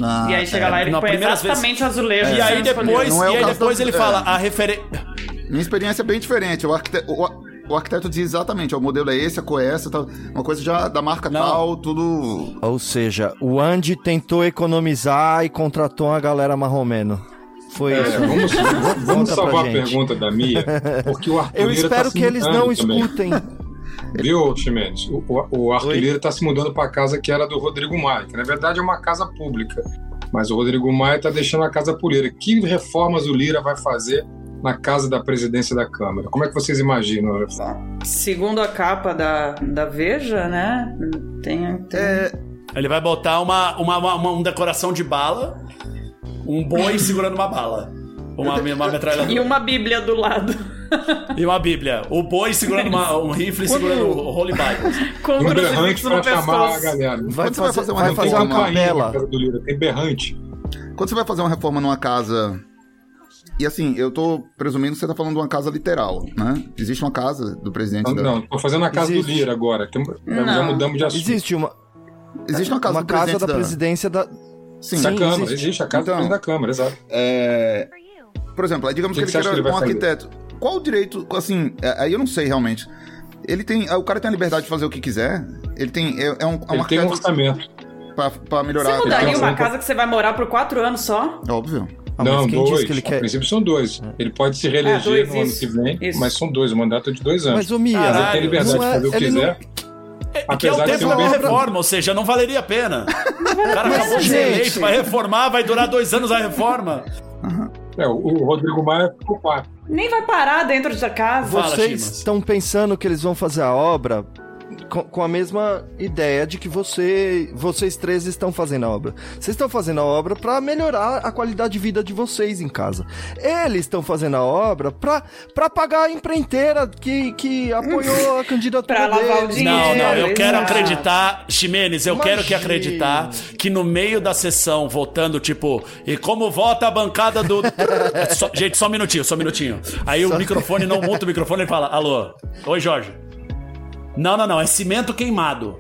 S5: ah,
S3: E aí chega lá e ele
S1: na
S3: põe
S1: primeira
S3: exatamente o azulejo.
S1: E aí depois,
S5: Não é
S1: e aí depois
S5: da-
S1: ele
S5: é.
S1: fala a referência.
S5: Minha experiência é bem diferente. O arquiteto, o, o arquiteto diz exatamente, ó, o modelo é esse, a cor é essa, tal, uma coisa já da marca
S1: Não.
S5: tal, tudo.
S4: Ou seja, o Andy tentou economizar e contratou uma galera marromeno. Foi
S2: É,
S4: isso.
S2: vamos vamos salvar a pergunta da Mia, porque o Arthur
S4: Eu
S2: Lira
S4: espero
S2: tá
S4: que eles não
S2: também.
S4: escutem.
S2: Viu, Chimenez? O, o, o Arthur
S4: Oi?
S2: Lira está se mudando para a casa que era do Rodrigo Maia, que na verdade é uma casa pública. Mas o Rodrigo Maia está deixando a casa pro Lira. Que reformas o Lira vai fazer na casa da presidência da Câmara? Como é que vocês imaginam?
S3: Segundo a capa da, da Veja, né? Tem, tem...
S5: É,
S1: Ele vai botar uma, uma, uma, uma- uma decoração de bala, um boi segurando uma bala. Uma, uma metralhadora.
S3: E uma Bíblia do lado.
S1: E uma bíblia. O boi segurando uma- um rifle
S5: Quando-
S1: segurando o Holy Bible.
S3: Com
S2: Um berrante para chamar a galera.
S4: Vai
S5: Quando você vai
S4: fazer,
S5: fazer uma
S4: vai
S5: reforma,
S4: fazer uma
S2: na
S4: capela.
S2: casa do Lira, tem berrante.
S5: quando você vai fazer uma reforma numa casa. E assim, eu tô presumindo que você tá falando de uma casa literal, né? Existe uma casa do presidente
S2: Não,
S5: da.
S2: não, tô fazendo a casa
S4: Existe.
S2: do Lira agora. Tem- Já mudamos de assunto.
S4: Existe uma,
S5: Existe uma casa
S4: uma
S5: do
S4: casa
S5: presidente
S4: da
S5: da.
S4: presidência da.
S5: Sim,
S2: da
S4: Sim,
S2: Câmara,
S4: existe.
S2: existe, a casa
S5: Então.
S2: da Câmara, exato.
S5: É, Por exemplo, aí digamos
S2: O
S5: que,
S2: que
S5: ele queira
S2: que ele
S5: um
S2: fazer?
S5: Qual o direito, assim, é, aí eu não sei realmente. Ele tem. O cara tem a liberdade de fazer o que quiser. Ele tem. É, é um, é um
S2: Ele tem um orçamento.
S5: pra, pra melhorar
S3: Você mudaria uma casa que você vai morar por quatro anos só?
S5: Óbvio.
S4: Ah,
S2: não,
S4: quem
S2: dois.
S4: que quer.
S2: princípio são dois. Ele pode se reeleger
S3: Ah, dois,
S2: no ano
S3: isso.
S2: que vem,
S3: Isso.
S2: mas são dois. O mandato é de dois anos.
S4: Mas o Mia.
S2: Ele tem liberdade
S4: não é-
S2: de fazer o que quiser.
S1: É que é o
S2: Apesar de
S1: tempo
S2: ser
S1: da reforma, ou seja, não valeria a pena. O cara acabou de ser eleito, vai reformar, vai durar dois anos a reforma.
S2: É, o, Rodrigo Maia ficou quatro.
S3: Nem vai parar dentro da casa.
S4: Vocês estão pensando que eles vão fazer a obra com, com a mesma ideia de que você, vocês três estão fazendo a obra. Vocês estão fazendo a obra para melhorar a qualidade de vida de vocês em casa. Eles estão fazendo a obra para para pagar a empreiteira que, que apoiou a candidatura
S3: Pra lavar o
S4: deles.
S3: dinheiro.
S1: Não, não, eu quero acreditar, Ximenes, eu quero que
S4: Imagina.
S1: acreditar que no meio da sessão, votando, tipo, e como vota a bancada do. Só- gente, só um minutinho, só um minutinho. Aí o microfone não monta o microfone e fala: Alô, oi Jorge. Não, não, não, é cimento queimado.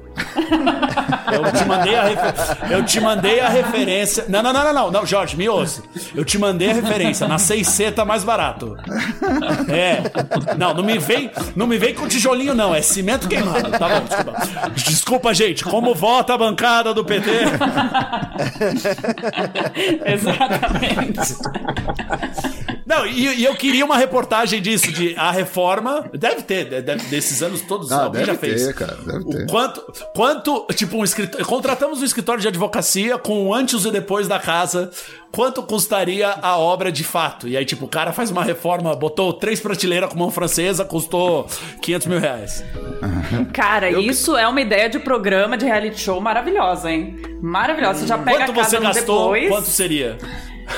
S1: Eu te mandei a, refer... eu te mandei a referência. Não, não, não, não, não, não, Jorge, me ouça. Eu te mandei a referência. Na 6C tá mais barato. É. Não, não me vem, não me vem com tijolinho, não. É cimento queimado. Tá bom, desculpa. Desculpa, gente. Como vota a bancada do PT?
S3: Exatamente.
S1: Não, e, e eu queria uma reportagem disso, de a reforma. Deve ter, de- deve- desses anos todos,
S5: Ah,
S1: alguém
S5: deve
S1: já fez.
S5: ter, cara. Deve
S1: O
S5: ter.
S1: quanto, quanto, tipo, um escritório. Contratamos um escritório de advocacia com o antes e depois da casa. Quanto custaria a obra de fato? E aí, tipo, o cara faz uma reforma, botou três prateleiras com mão francesa, custou 500 mil reais.
S3: Cara, isso é uma ideia de programa de reality show maravilhosa, hein? Maravilhosa. Você já pega
S1: Quanto
S3: a casa
S1: você gastou?
S3: depois,
S1: Quanto seria?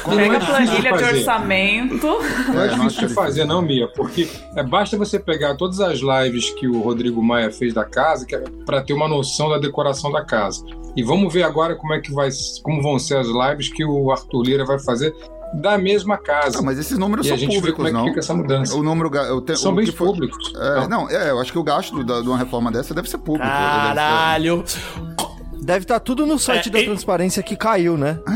S2: Não
S3: pega
S2: é
S3: a
S2: difícil
S3: planilha de orçamento.
S2: Não é
S5: É,
S2: difícil de fazer, não, Mia, porque é, basta você pegar todas as lives que o Rodrigo Maia fez da casa para ter uma noção da decoração da casa. E vamos ver agora como é que vai, como vão ser as lives que o Arthur Lira vai fazer da mesma casa.
S5: Ah, mas esses números
S2: e a
S5: são
S2: como
S5: públicos,
S2: é que
S5: não?
S2: fica essa mudança.
S5: O número. o te-
S2: São
S5: o
S2: bens públicos.
S5: É,
S2: Não.
S5: não, é, eu acho que o gasto da- de uma reforma dessa deve ser público. Deve ser-
S1: Caralho!
S4: Deve estar tudo no site
S1: É,
S4: da
S1: e-
S4: transparência que caiu, né?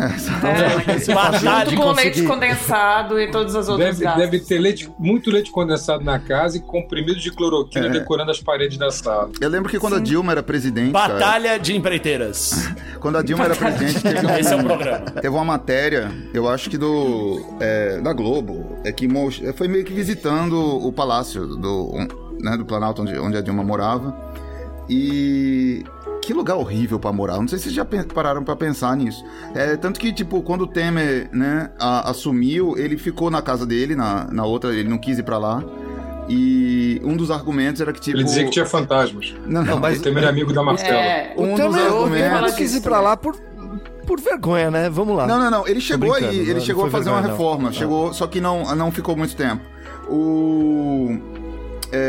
S3: É,
S1: Batalha
S3: junto
S4: de
S3: com leite condensado e todas as outras
S2: Deve, deve ter leite, muito leite condensado na casa e comprimido de cloroquina
S5: É.
S2: decorando as paredes da sala.
S5: Eu lembro que quando a Dilma era presidente, cara,
S1: Batalha de empreiteiras.
S5: quando a Dilma era presidente, teve, um-
S1: Esse é o programa.
S5: teve uma matéria, eu acho que do é, da Globo, é que foi meio que visitando o palácio do, né, do Planalto onde, onde a Dilma morava. E que lugar horrível pra morar. Não sei se vocês já pararam pra pensar nisso. É, tanto que, tipo, quando o Temer, né, a- assumiu, ele ficou na casa dele, na, na outra, ele não quis ir pra lá. E um dos argumentos era que, tipo.
S2: Ele dizia que tinha fantasmas.
S5: Não, não,
S4: mas-
S2: O Temer é amigo da Marcela.
S3: É,
S5: Um
S4: o
S5: dos
S4: Temer, o
S5: argumentos-
S4: não quis ir pra lá por, por vergonha, né? Vamos lá.
S5: Não, não, não. Ele chegou aí, ele
S4: não
S5: chegou a
S4: foi
S5: fazer uma
S4: vergonha, não.
S5: reforma. Chegou, só que não, não ficou muito tempo. O.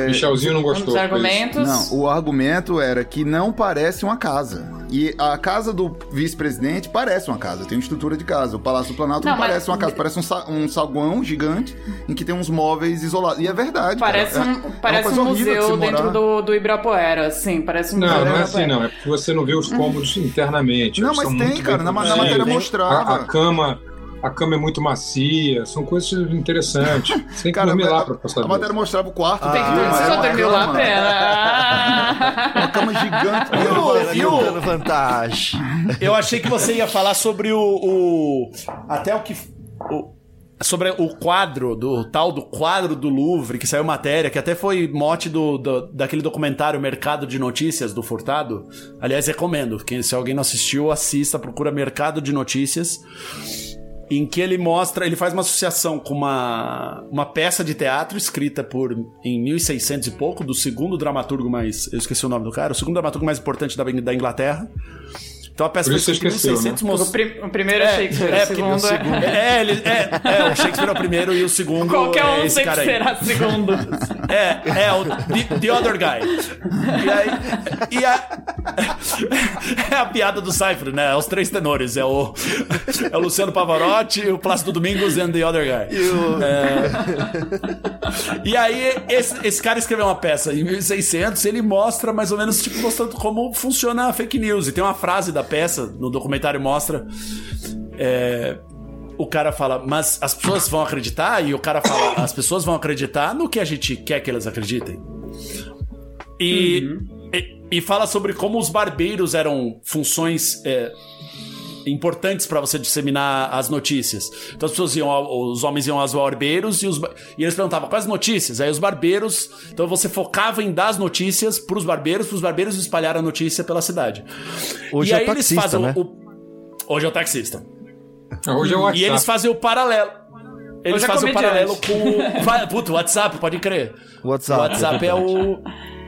S2: Michelzinho não
S3: um
S2: gostou. isso.
S3: argumentos.
S5: Não, o argumento era que não parece uma casa. E a casa do vice-presidente parece uma casa, tem uma estrutura de casa. O Palácio do Planalto não,
S3: Não, mas-
S5: parece uma casa, parece um, sa- um saguão gigante em que tem uns móveis isolados. E é verdade.
S3: Parece
S5: cara. É-
S3: um,
S5: é
S3: parece
S5: coisa
S3: um
S5: de
S3: museu
S5: se
S3: dentro do, do Ibirapuera, sim, parece um museu
S2: Não, não é assim, não. É porque você não vê os cômodos internamente.
S5: Não, mas tem, cara. Na, na matéria mostrava.
S2: A, a cama. A cama é muito macia, são coisas interessantes. Você tem que
S5: Cara,
S2: dormir lá pra passar
S5: a matéria mostrava o quarto.
S3: Tem que
S5: era
S3: já
S5: uma
S3: dormiu lá,
S5: cama-
S3: pera.
S5: Uma cama gigante.
S4: Pena contando vantagem.
S1: Eu achei que você ia falar sobre o. o- até o que. o- sobre o quadro, do tal do quadro do Louvre, que saiu matéria, que até foi mote do, do- daquele documentário Mercado de Notícias do Furtado. Aliás, recomendo. Quem, se alguém não assistiu, assista, procura Mercado de Notícias. Em que ele mostra, ele faz uma associação com uma, uma peça de teatro escrita por em 1600 e pouco, do segundo dramaturgo mais. Eu esqueci o nome do cara, o segundo dramaturgo mais importante da, da Inglaterra. Então a peça foi escrita em
S2: esqueceu,
S1: 1600
S3: O,
S1: mos-
S3: prim- o primeiro é, Shakespeare,
S1: é,
S3: o
S1: porque
S3: segundo,
S1: o segundo-
S3: é...
S1: é, ele- é, é, o Shakespeare é o primeiro e o segundo
S3: Qualquer um
S1: é esse
S3: sempre
S1: cara aí.
S3: será segundo.
S1: É, é o the, the Other Guy. E aí. E a, é a piada do Cypher, né? É os três tenores. É o, é o Luciano Pavarotti, o Plácido Domingos and the Other Guy. É, e aí, esse, esse cara escreveu uma peça em 1600, ele mostra mais ou menos, tipo, mostrando como funciona a fake news. E tem uma frase da peça, no documentário mostra. é, o cara fala, mas as pessoas vão acreditar? E o cara fala, as pessoas vão acreditar no que a gente quer que elas acreditem. E, e, e fala sobre como os barbeiros eram funções é, importantes para você disseminar as notícias. Então as pessoas iam, ao- os homens iam aos barbeiros e, os, e eles perguntavam quais notícias. Aí os barbeiros, então você focava em dar as notícias para os barbeiros, para os barbeiros espalhar a notícia pela cidade.
S4: Hoje
S1: e
S4: é
S1: aí
S4: taxista, né?
S1: o, hoje é o taxista.
S2: Hoje é o WhatsApp.
S1: E eles fazem o paralelo. Eles
S3: é
S1: fazem o paralelo com. Vai- Puta, o WhatsApp, pode crer.
S4: WhatsApp,
S1: O WhatsApp
S4: é
S1: é o.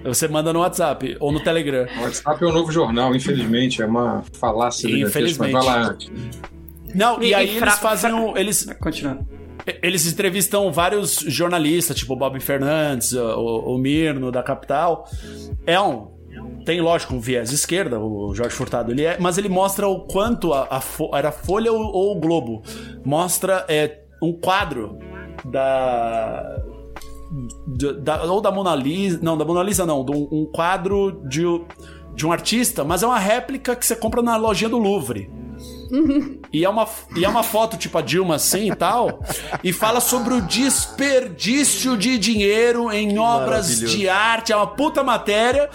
S1: Você manda no WhatsApp ou no Telegram.
S2: O WhatsApp é o novo jornal, infelizmente. É uma falácia do
S1: Infelizmente.
S2: Mas vai lá antes.
S1: Não, e,
S3: E-
S1: aí
S3: e fra-
S1: eles fazem um. Eles,
S3: Continuando.
S1: eles entrevistam vários jornalistas, tipo o Bob Fernandes, o, o Mirno da Capital. É um. Tem, lógico, um viés esquerda, o Jorge Furtado. Ele é, mas ele mostra o quanto a, a Fo- era a Folha ou, ou o Globo. Mostra é, um quadro da, da- ou da Mona Lisa, não, da Mona Lisa não, de um, um quadro de, de um artista, mas é uma réplica que você compra na lojinha do Louvre. E é, uma, e é uma foto tipo a Dilma assim e tal, e fala sobre o desperdício de dinheiro em obras
S4: Maravilhoso.
S1: de arte. É uma puta matéria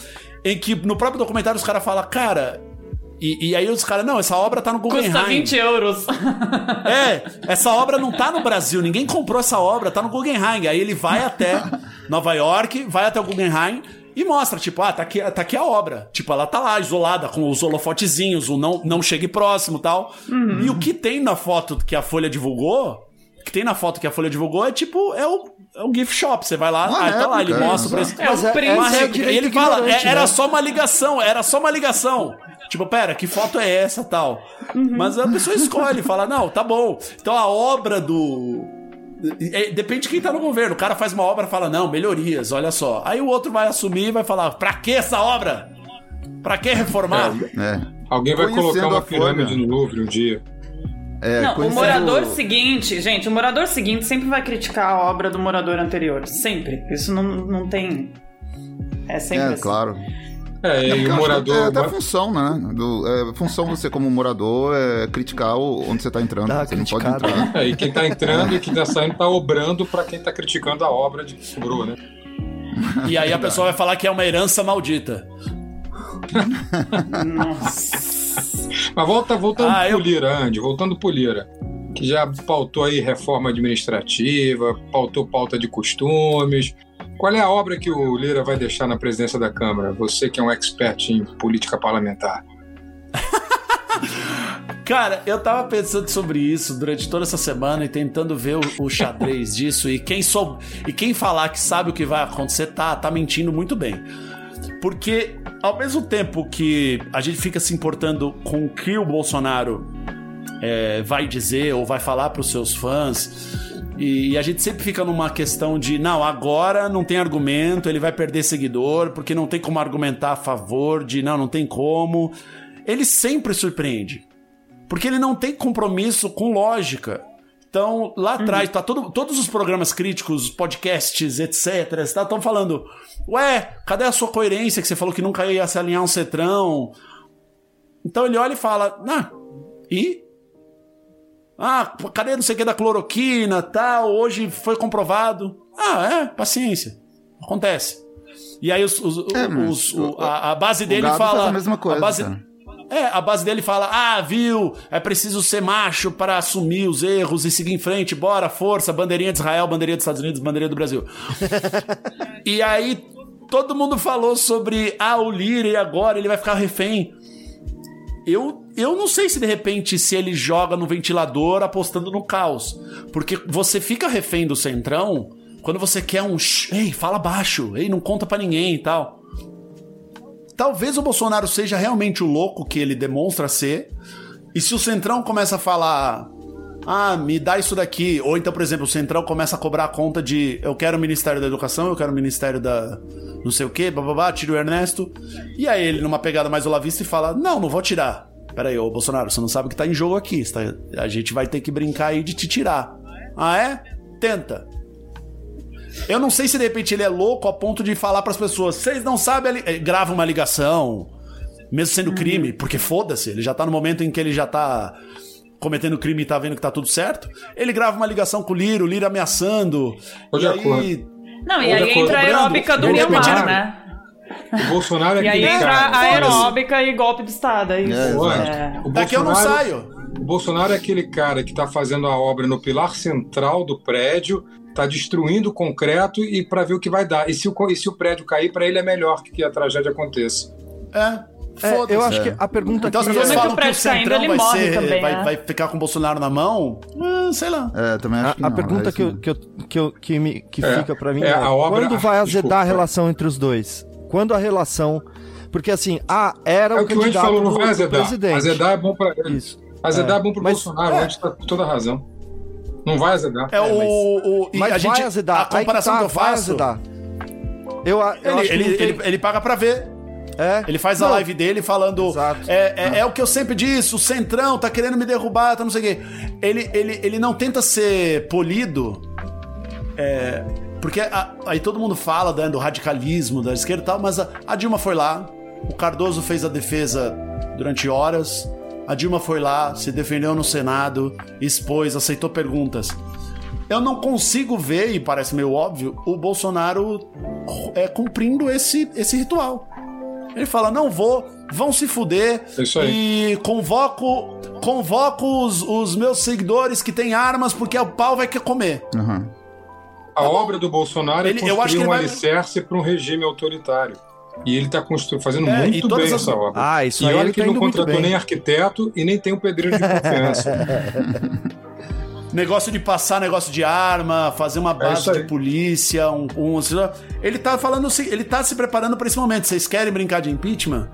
S1: em que no próprio documentário os caras falam, cara. E, e aí os caras, não, essa obra tá no Guggenheim.
S3: Custa 20 euros.
S1: É, essa obra não tá no Brasil, ninguém comprou essa obra, tá no Guggenheim. Aí ele vai até Nova York, vai até o Guggenheim e mostra, tipo, ah, tá aqui, tá aqui a obra. Tipo, ela tá lá, isolada, com os holofotezinhos, o não, não chegue próximo e tal. E o que tem na foto que a Folha divulgou, o que tem na foto que a Folha divulgou é tipo, é o, é o gift shop. Você vai lá,
S5: Uma
S1: aí tá lá, ele mostra o preço.
S3: É o
S4: essa é
S1: E ele fala, é- era
S4: né?
S1: só uma ligação, era só uma ligação. Tipo, pera, que foto é essa tal? Mas a pessoa escolhe, fala, não, tá bom. Então a obra do. é, Depende de quem tá no governo. O cara faz uma obra e fala, não, melhorias, olha só. Aí o outro vai assumir e vai falar, pra que essa obra? Pra que reformar?
S5: É.
S2: Alguém vai
S5: Conhecendo
S2: colocar uma pirâmide no Louvre um dia.
S5: É,
S3: Não, o
S5: conhecendo-
S3: morador seguinte, gente, o morador seguinte sempre vai criticar a obra do morador anterior. Sempre. Isso não, não tem. É sempre
S5: É,
S3: assim.
S5: claro.
S2: É, e o morador.
S5: É até a função, né? Do, é, função você como morador é criticar o- onde você tá entrando.
S4: Dá
S5: você não pode entrar.
S2: É, e quem tá entrando e quem tá saindo tá obrando pra quem tá criticando a obra de Bru, né?
S1: E aí a pessoa vai falar que é uma herança maldita.
S2: Mas volta, voltando
S1: Ah,
S2: pro
S1: eu-
S2: Lira, Andy, voltando pro Lira, que já pautou aí reforma administrativa, pautou pauta de costumes. Qual é a obra que o Lira vai deixar na presidência da Câmara? Você que é um expert em política parlamentar.
S1: Cara, eu tava pensando sobre isso durante toda essa semana e tentando ver o, o xadrez disso. E quem sou, e quem falar que sabe o que vai acontecer tá, tá mentindo muito bem. Porque ao mesmo tempo que a gente fica se importando com o que o Bolsonaro é, vai dizer ou vai falar pros seus fãs. E, e a gente sempre fica numa questão de, não, agora não tem argumento, ele vai perder seguidor, porque não tem como argumentar a favor de, não, não tem como. Ele sempre surpreende. Porque ele não tem compromisso com lógica. Então, lá atrás, tá todo, todos os programas críticos, os podcasts, etc., estão falando: Ué, cadê a sua coerência que você falou que nunca ia se alinhar um cetrão? Então ele olha e fala: Ah, e? Ah, cadê não sei o que da cloroquina tal? Hoje foi comprovado. Ah, é, paciência. Acontece. E aí os, os-
S5: É,
S1: os- o- a, a base dele fala.
S5: faz a mesma coisa,
S1: a base,
S5: cara.
S1: É, a base dele fala: ah, viu, é preciso ser macho para assumir os erros e seguir em frente, bora, força, bandeirinha de Israel, bandeirinha dos Estados Unidos, bandeirinha do Brasil. e aí todo mundo falou sobre, ah, o Lira e agora ele vai ficar refém. Eu, eu não sei se de repente se ele joga no ventilador apostando no caos. Porque você fica refém do centrão quando você quer um. "Shh, Ei, fala baixo, ei, não conta pra ninguém e tal. Talvez o Bolsonaro seja realmente o louco que ele demonstra ser. E se o Centrão começa a falar. Ah, me dá isso daqui. Ou então, por exemplo, o Centrão começa a cobrar a conta de eu quero o Ministério da Educação, eu quero o Ministério da não sei o quê, bababá, tira o Ernesto. E aí ele, numa pegada mais olavista, e fala: Não, não vou tirar. Pera aí, ô Bolsonaro, você não sabe o que tá em jogo aqui. tá- A gente vai ter que brincar aí de te tirar. Ah, é? Tenta. Eu não sei se de repente ele é louco a ponto de falar pras pessoas: vocês não sabem. ali-" Ele grava uma ligação, mesmo sendo crime, porque foda-se, ele já tá no momento em que ele já tá cometendo crime e tá vendo que tá tudo certo. Ele grava uma ligação com o Lira, o Lira ameaçando.
S2: Tô
S1: e
S2: de
S1: aí.
S3: Não, e aí entra a aeróbica do
S1: ele-
S3: né?
S2: O Bolsonaro é
S3: E aí entra
S2: cara.
S3: a aeróbica e golpe de Estado. É isso.
S5: É,
S3: É.
S2: o
S1: Daqui eu não saio.
S2: O Bolsonaro é aquele cara que está fazendo a obra no pilar central do prédio, está destruindo o concreto e para ver o que vai dar. E se o, e se o prédio cair, para ele é melhor que a tragédia aconteça.
S1: É.
S4: É,
S1: Foda-se.
S4: eu acho que a pergunta
S1: Então as
S4: aqui
S1: pessoas
S3: é que
S1: falam
S3: o
S1: que o
S3: prédio caindo,
S1: Centrão
S3: ele
S1: vai, ser,
S3: também,
S1: vai,
S3: né?
S1: vai ficar com o Bolsonaro na mão. Ah, sei lá.
S5: É, também
S4: A,
S5: acho que
S4: a
S5: não,
S4: pergunta
S5: é
S4: que, eu, que, eu, que, eu, que, me, que
S2: É,
S4: fica pra mim
S2: é
S4: é,
S2: a obra-
S4: quando vai
S2: ah,
S4: azedar
S2: desculpa.
S4: a relação entre os dois? Quando a relação... Porque assim, ah, era
S2: É
S4: o
S2: o que o Andy falou, não vai azedar.
S4: presidente.
S2: Azedar é bom para ele.
S4: Isso.
S2: Azedar é,
S4: É,
S2: bom para o Bolsonaro. O Andy está com toda a razão. Não vai azedar.
S1: É, o. o e
S4: Mas
S1: a
S4: vai
S1: gente,
S4: azedar.
S1: A comparação
S4: Aí
S1: que,
S4: tá,
S1: eu
S4: vai
S1: faço.
S4: azedar. Eu, a- eu
S1: Ele,
S4: acho que
S1: ele,
S4: tem-
S1: ele, ele paga pra ver.
S4: é.
S1: Ele faz a
S4: Não,
S1: live dele falando.
S4: Exato.
S1: É, é, é o que eu sempre disse, o Centrão tá querendo me derrubar, tá não sei o quê. Ele, ele, ele não tenta ser polido. é, porque a- aí todo mundo fala né, do radicalismo da esquerda e tal, mas a, a Dilma foi lá, o Cardoso fez a defesa durante horas, a Dilma foi lá, se defendeu no Senado, expôs, aceitou perguntas. Eu não consigo ver, e parece meio óbvio, o Bolsonaro é, cumprindo esse, esse ritual. Ele fala: não vou, vão se fuder.
S2: É isso aí.
S1: E convoco, convoco os, os meus seguidores que têm armas, porque o pau vai quer comer.
S5: Aham.
S2: A obra do Bolsonaro
S1: Ele-
S2: é
S1: eu
S2: construir
S1: acho que ele
S2: um
S1: vai-
S2: alicerce para um regime autoritário. E ele está fazendo
S1: É,
S2: muito bem
S1: as-
S2: essa obra.
S4: Ah, isso
S2: e
S4: aí
S2: olha
S4: ele
S2: que
S4: tá
S2: ele não contratou nem arquiteto e nem tem um pedreiro de confiança.
S1: Negócio de passar negócio de arma, fazer uma
S2: É
S1: base
S2: aí.
S1: de polícia, um, um- Ele tá falando assim, ele tá se preparando pra esse momento. Vocês querem brincar de impeachment?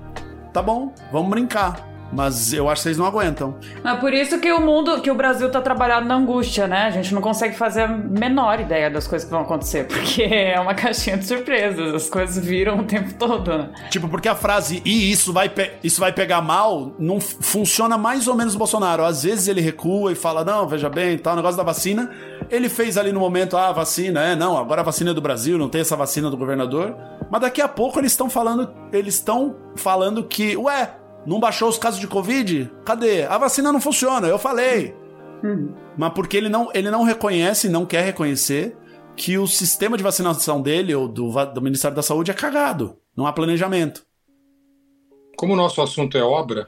S1: Tá bom, vamos brincar. Mas eu acho que vocês não aguentam.
S3: É por isso que o mundo, que o Brasil tá trabalhado na angústia, né? A gente não consegue fazer a menor ideia das coisas que vão acontecer, porque é uma caixinha de surpresas, as coisas viram o tempo todo, né?
S1: Tipo, porque a frase e isso vai, isso vai pegar mal não funciona mais ou menos o Bolsonaro. Às vezes ele recua e fala, não, veja bem, tal, o negócio da vacina. Ele fez ali no momento, ah, vacina, é, não, agora a vacina é do Brasil, não tem essa vacina do governador. Mas daqui a pouco eles estão falando, eles estão falando que, ué, não baixou os casos de Covid? Cadê? A vacina não funciona, eu falei. Uhum. Mas porque ele não, ele não reconhece, não quer reconhecer que o sistema de vacinação dele ou do, do Ministério da Saúde é cagado. Não há planejamento.
S2: Como o nosso assunto é obra,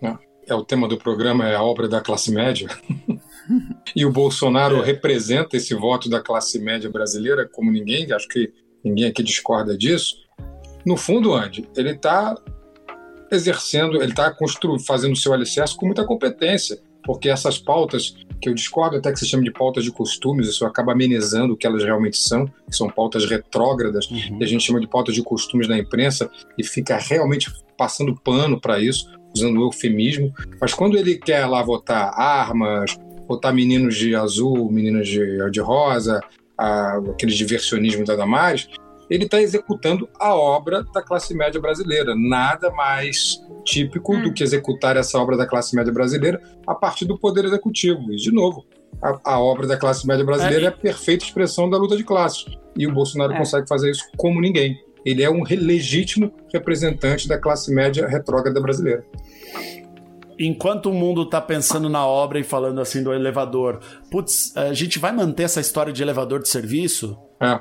S2: né? é o tema do programa, é a obra da classe média, e o Bolsonaro é. representa esse voto da classe média brasileira como ninguém, acho que ninguém aqui discorda disso. No fundo, Andy, ele está exercendo, ele está fazendo o seu alicerce com muita competência, porque essas pautas, que eu discordo até que se chame de pautas de costumes, isso acaba amenizando o que elas realmente são, que são pautas retrógradas, uhum. e a gente chama de pautas de costumes na imprensa, e fica realmente passando pano para isso, usando o eufemismo. Mas quando ele quer lá votar armas, votar meninos de azul, meninas de, de rosa, a, aqueles diversionismos da Damares, ele está executando a obra da classe média brasileira. Nada mais típico hum. do que executar essa obra da classe média brasileira a partir do poder executivo. E, de novo, a, a obra da classe média brasileira é. é a perfeita expressão da luta de classes. E o Bolsonaro é. consegue fazer isso como ninguém. Ele é um legítimo representante da classe média retrógrada brasileira
S1: enquanto o mundo tá pensando na obra e falando assim do elevador, putz, a gente vai manter essa história de elevador de serviço?
S2: É.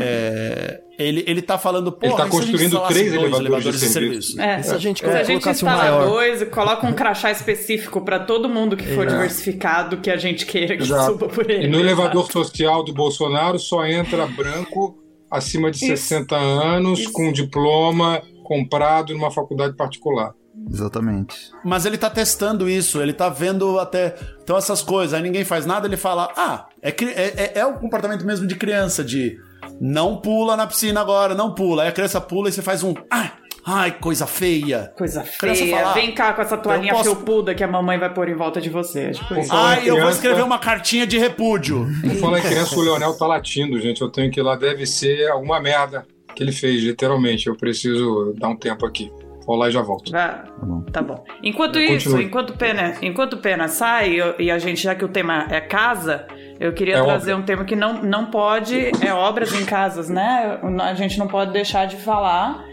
S1: É, ele, ele tá falando, pô,
S2: ele tá construindo três elevadores, elevadores, de, de serviço.
S3: É. Se a gente, é. a gente instala dois e coloca um crachá específico para todo mundo que for é. diversificado que a gente queira que Exato. suba por ele.
S2: E no elevador social do Bolsonaro só entra branco acima de Isso. 60 anos Isso. com diploma comprado numa faculdade particular.
S5: Exatamente.
S1: Mas ele tá testando isso, ele tá vendo até. Então, essas coisas, aí ninguém faz nada, ele fala: ah, é, é, é, é o comportamento mesmo de criança, de não pula na piscina agora, não pula. Aí a criança pula e você faz um. Ah, Ai, coisa feia.
S3: Coisa feia. Fala, Vem cá com essa toalhinha posso... felpuda que a mamãe vai pôr em volta de você. Tipo
S1: Ai, criança... eu vou escrever uma cartinha de repúdio.
S2: Em criança, o Leonel tá latindo, gente. Eu tenho que ir lá, deve ser alguma merda que ele fez, literalmente. Eu preciso dar um tempo aqui. Vou lá e já volto.
S3: Ah, tá bom. Enquanto eu isso, enquanto pena, enquanto pena sai e a gente já que o tema é casa, eu queria é trazer obra. um tema que não, não pode é obras em casas, né? A gente não pode deixar de falar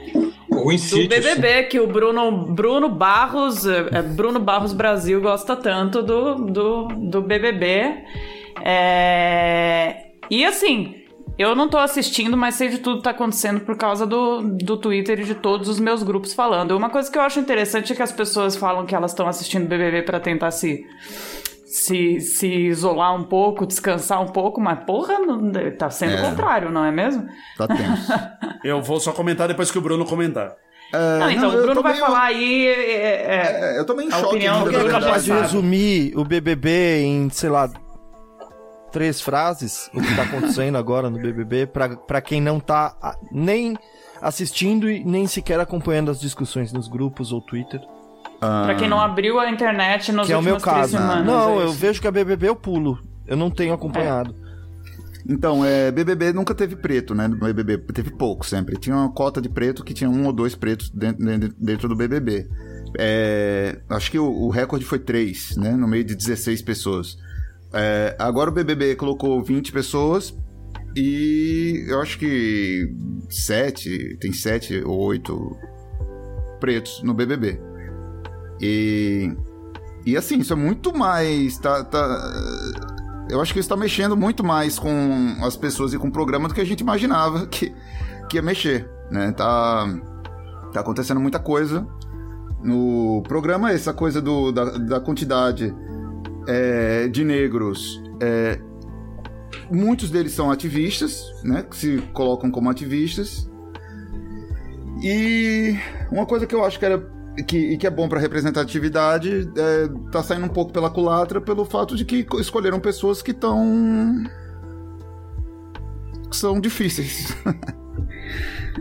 S2: o do
S3: BBB que o Bruno Bruno Barros é, Bruno Barros Brasil gosta tanto do do, do BBB. É... E assim, eu não tô assistindo, mas sei de tudo que tá acontecendo por causa do, do Twitter e de todos os meus grupos falando. Uma coisa que eu acho interessante é que as pessoas falam que elas estão assistindo BBB para tentar se, se, se isolar um pouco, descansar um pouco, mas porra, não, tá sendo é. o contrário, não é mesmo?
S5: Tá tenso.
S1: eu vou só comentar depois que o Bruno comentar.
S3: É, não, então, não, o Bruno vai meio... falar aí. É,
S5: é, é, eu tô meio em choque. Opinião
S4: Alguém é capaz de resumir o BBB em, sei lá, três frases o que tá acontecendo agora no BBB para quem não tá nem assistindo e nem sequer acompanhando as discussões nos grupos ou Twitter.
S3: Ah. Pra quem não abriu a internet nos
S4: que
S3: últimos
S4: é o meu caso.
S3: Semanas,
S4: não, é eu vejo que a BBB eu pulo. Eu não tenho acompanhado. É.
S5: Então, é, BBB nunca teve preto, né? No BBB teve pouco sempre. Tinha uma cota de preto que tinha um ou dois pretos dentro, dentro do BBB. É, acho que o, o recorde foi três, né? No meio de 16 pessoas. É, agora o BBB colocou 20 pessoas e eu acho que sete, tem sete ou oito pretos no BBB. E, e assim, isso é muito mais. Tá, tá, eu acho que isso está mexendo muito mais com as pessoas e com o programa do que a gente imaginava que, que ia mexer. Né? Tá, tá acontecendo muita coisa no programa, essa coisa do, da, da quantidade é, de negros. É, muitos deles são ativistas, né? Que se colocam como ativistas. E uma coisa que eu acho que era que, que é bom para representatividade é, tá saindo um pouco pela culatra pelo fato de que escolheram pessoas que estão são difíceis.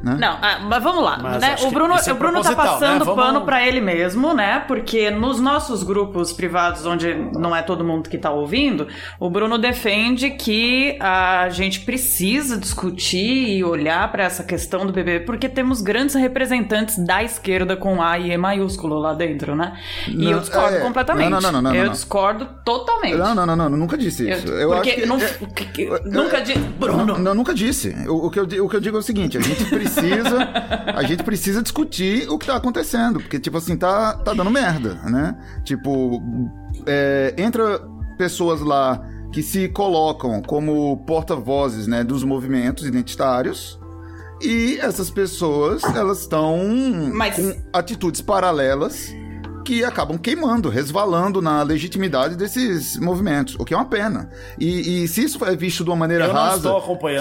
S5: Né?
S3: Não, ah, mas vamos lá,
S1: Mas
S3: né? O Bruno,
S1: é
S3: o Bruno tá
S1: proposital,
S3: passando
S1: né? Vamos-
S3: pano pra ele mesmo, né? Porque nos nossos grupos privados, onde não é todo mundo que tá ouvindo, o Bruno defende que a gente precisa discutir e olhar pra essa questão do BBB, porque temos grandes representantes da esquerda com A e E maiúsculo lá dentro, né? E
S5: Não,
S3: eu discordo
S5: é,
S3: completamente.
S5: não, não, não, não,
S3: eu
S5: não.
S3: discordo totalmente.
S5: Não, não, não, não, nunca disse
S3: Eu-
S5: isso. Eu,
S3: porque
S5: acho que,
S3: não,
S5: é-
S3: nunca disse. Bruno.
S5: Não, não, nunca disse. O, o que eu, o que eu digo é o seguinte: a gente precisa, a gente precisa discutir o que tá acontecendo, porque tipo assim tá, tá dando merda, né? Tipo, é, entra pessoas lá que se colocam como porta-vozes, né, dos movimentos identitários. E essas pessoas, elas estão
S3: Mas-
S5: com atitudes paralelas que acabam queimando, resvalando na legitimidade desses movimentos, o que é uma pena. E, e se isso é visto de uma maneira
S1: Eu
S5: rasa,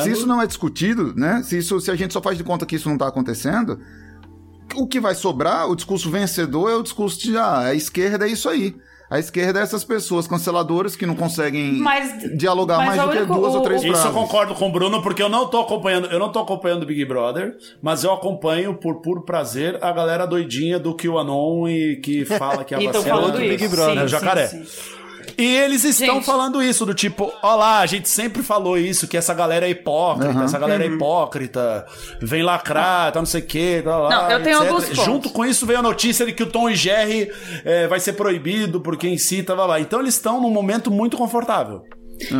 S5: se isso não é discutido, né? Se, isso, se a gente só faz de conta que isso não está acontecendo, o que vai sobrar, o discurso vencedor é o discurso de ah, a esquerda é isso aí. A esquerda é essas pessoas canceladoras que não conseguem
S3: Mas-
S5: dialogar
S3: mas
S5: mais
S3: a
S5: do que duas ou
S3: o-
S5: três
S1: Isso eu
S5: frases.
S1: concordo com o Bruno, porque eu não tô acompanhando, eu não tô acompanhando o Big Brother, mas eu acompanho por puro prazer a galera doidinha do QAnon e que fala que a
S3: E
S1: vacina
S3: falando
S1: é
S3: isso.
S1: Big Brother,
S3: sim,
S1: né, o jacaré.
S3: sim, sim.
S1: E eles estão
S3: Gente.
S1: falando isso, do tipo, ó lá, a gente sempre falou isso, que essa galera é hipócrita,
S5: Uhum.
S1: essa galera é hipócrita, vem lacrar, tá não sei o que, tá lá,
S3: Não, eu tenho
S1: etc.
S3: alguns pontos.
S1: Junto com isso veio a notícia de que o Tom e Jerry eh, vai ser proibido porque incita, blá, blá. Então eles estão num momento muito confortável.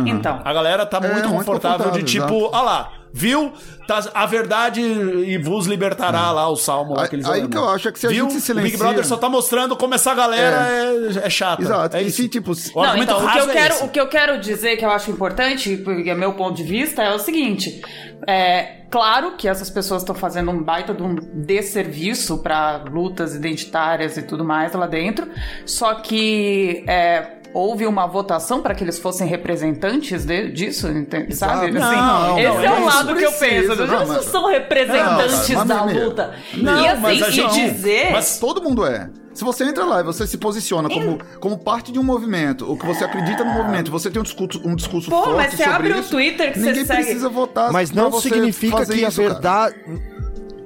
S3: Então.
S1: A galera tá
S5: É,
S1: muito
S5: muito
S1: confortável de
S5: confortável,
S1: tipo, ó lá, viu? Tá, a verdade e vos libertará lá o salmo lá
S5: Aí-
S1: que eles
S5: aí que eu acho é que se a
S1: viu?
S5: gente se
S1: O Big
S5: silencia-
S1: Brother só tá mostrando como essa galera é, é chata.
S5: Exato.
S1: É
S5: e se, tipo,
S1: O
S3: Não,
S1: argumento
S3: então, o que, eu
S1: é
S3: quero,
S1: esse.
S3: o que eu quero dizer que eu acho importante, porque é meu ponto de vista, é o seguinte: é claro que essas pessoas estão fazendo um baita de um desserviço para lutas identitárias e tudo mais lá dentro, só que é, houve uma votação para que eles fossem representantes de- disso, entende? sabe?
S5: Não,
S3: Assim,
S5: não,
S3: esse
S5: não,
S3: é o
S5: isso
S3: lado que eu penso.
S5: não,
S3: Eles não
S5: mas-
S3: são representantes
S5: Não, mas
S3: da
S5: meu,
S3: luta.
S1: não,
S3: e assim,
S1: mas a
S3: e
S1: gente-
S3: dizer.
S1: mas-
S5: Todo mundo é. Se você entra lá e você se posiciona como, como parte de um movimento, ou que você acredita no movimento, você tem um discurso, um discurso
S3: Pô,
S5: forte
S3: mas você
S5: sobre
S3: abre o
S5: isso,
S3: Twitter que você
S5: ninguém
S3: segue-
S5: precisa votar
S4: Mas não significa que a
S5: isso, cara.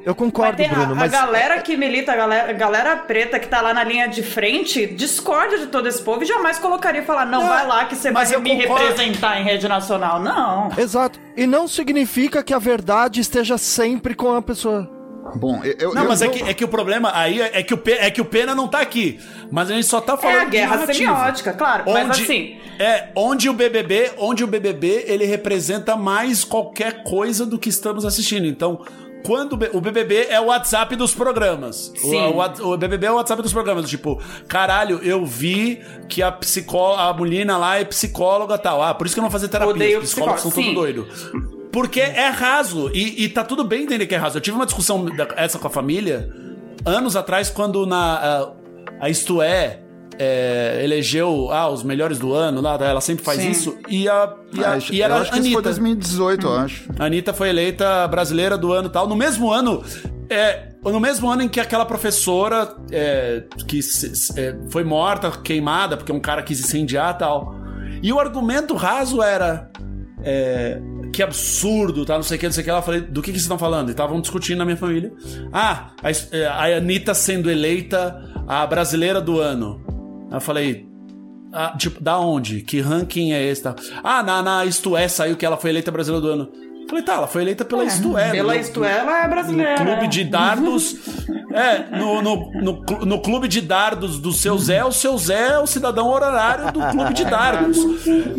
S4: Eu concordo,
S3: Mas
S4: Bruno,
S3: a,
S4: mas.
S3: a galera que milita, a galera, a galera preta que tá lá na linha de frente, discorda de todo esse povo e jamais colocaria e falar, não,
S1: Não,
S3: vai lá que você vai
S1: mas eu
S3: me
S1: concordo.
S3: representar em rede nacional. Não.
S4: Exato. E não significa que a verdade esteja sempre com a pessoa.
S5: Bom, eu,
S1: Não,
S5: eu
S1: mas é que, é que o problema aí é que, o, é que o Pena não tá aqui. Mas a gente só tá falando
S3: É a guerra
S1: de
S3: semiótica, claro. Mas
S1: Onde-
S3: assim,
S1: É, onde o BBB, onde o BBB, ele representa mais qualquer coisa do que estamos assistindo. Então, quando o o BBB é o WhatsApp dos programas. O-
S3: Sim.
S1: O, Whats- o BBB é o WhatsApp dos programas. Tipo, caralho, eu vi que a psicó a mulina lá é psicóloga e tal. Ah, por isso que eu não vou fazer terapia.
S3: Odeio
S1: Os psicólogos são tudo doido. Porque é raso. E, e tá tudo bem entender que é raso. Eu tive uma discussão da- essa com a família anos atrás, quando na. A, a Isto É. é, elegeu ah, os melhores do ano, lá, ela sempre faz
S3: Sim.
S1: isso. E, a, e, a,
S5: Ah, acho-
S1: e era
S5: eu acho que isso foi
S1: Anitta.
S5: 2018, eu acho.
S1: A Anitta foi eleita brasileira do ano e tal. No mesmo ano. É, no mesmo ano em que aquela professora é, que se- se- é, foi morta, queimada, porque um cara quis incendiar e tal. E o argumento raso era. é, que absurdo, tá? Não sei o que, não sei o que. Ela falei, do que, que vocês estão falando? E estavam discutindo na minha família. Ah, a, a Anitta sendo eleita a brasileira do ano. Aí eu falei, ah, tipo, da onde? Que ranking é esse? Tá? Ah, na, na Isto É saiu que ela foi eleita brasileira do ano. Falei, tá, ela foi eleita pela Isto É.
S3: pela
S1: no-
S3: Isto É, ela é brasileira.
S1: No clube de dardos. é, no, no, no, no clube de dardos do seu Zé, o seu Zé é o cidadão honorário do clube de dardos.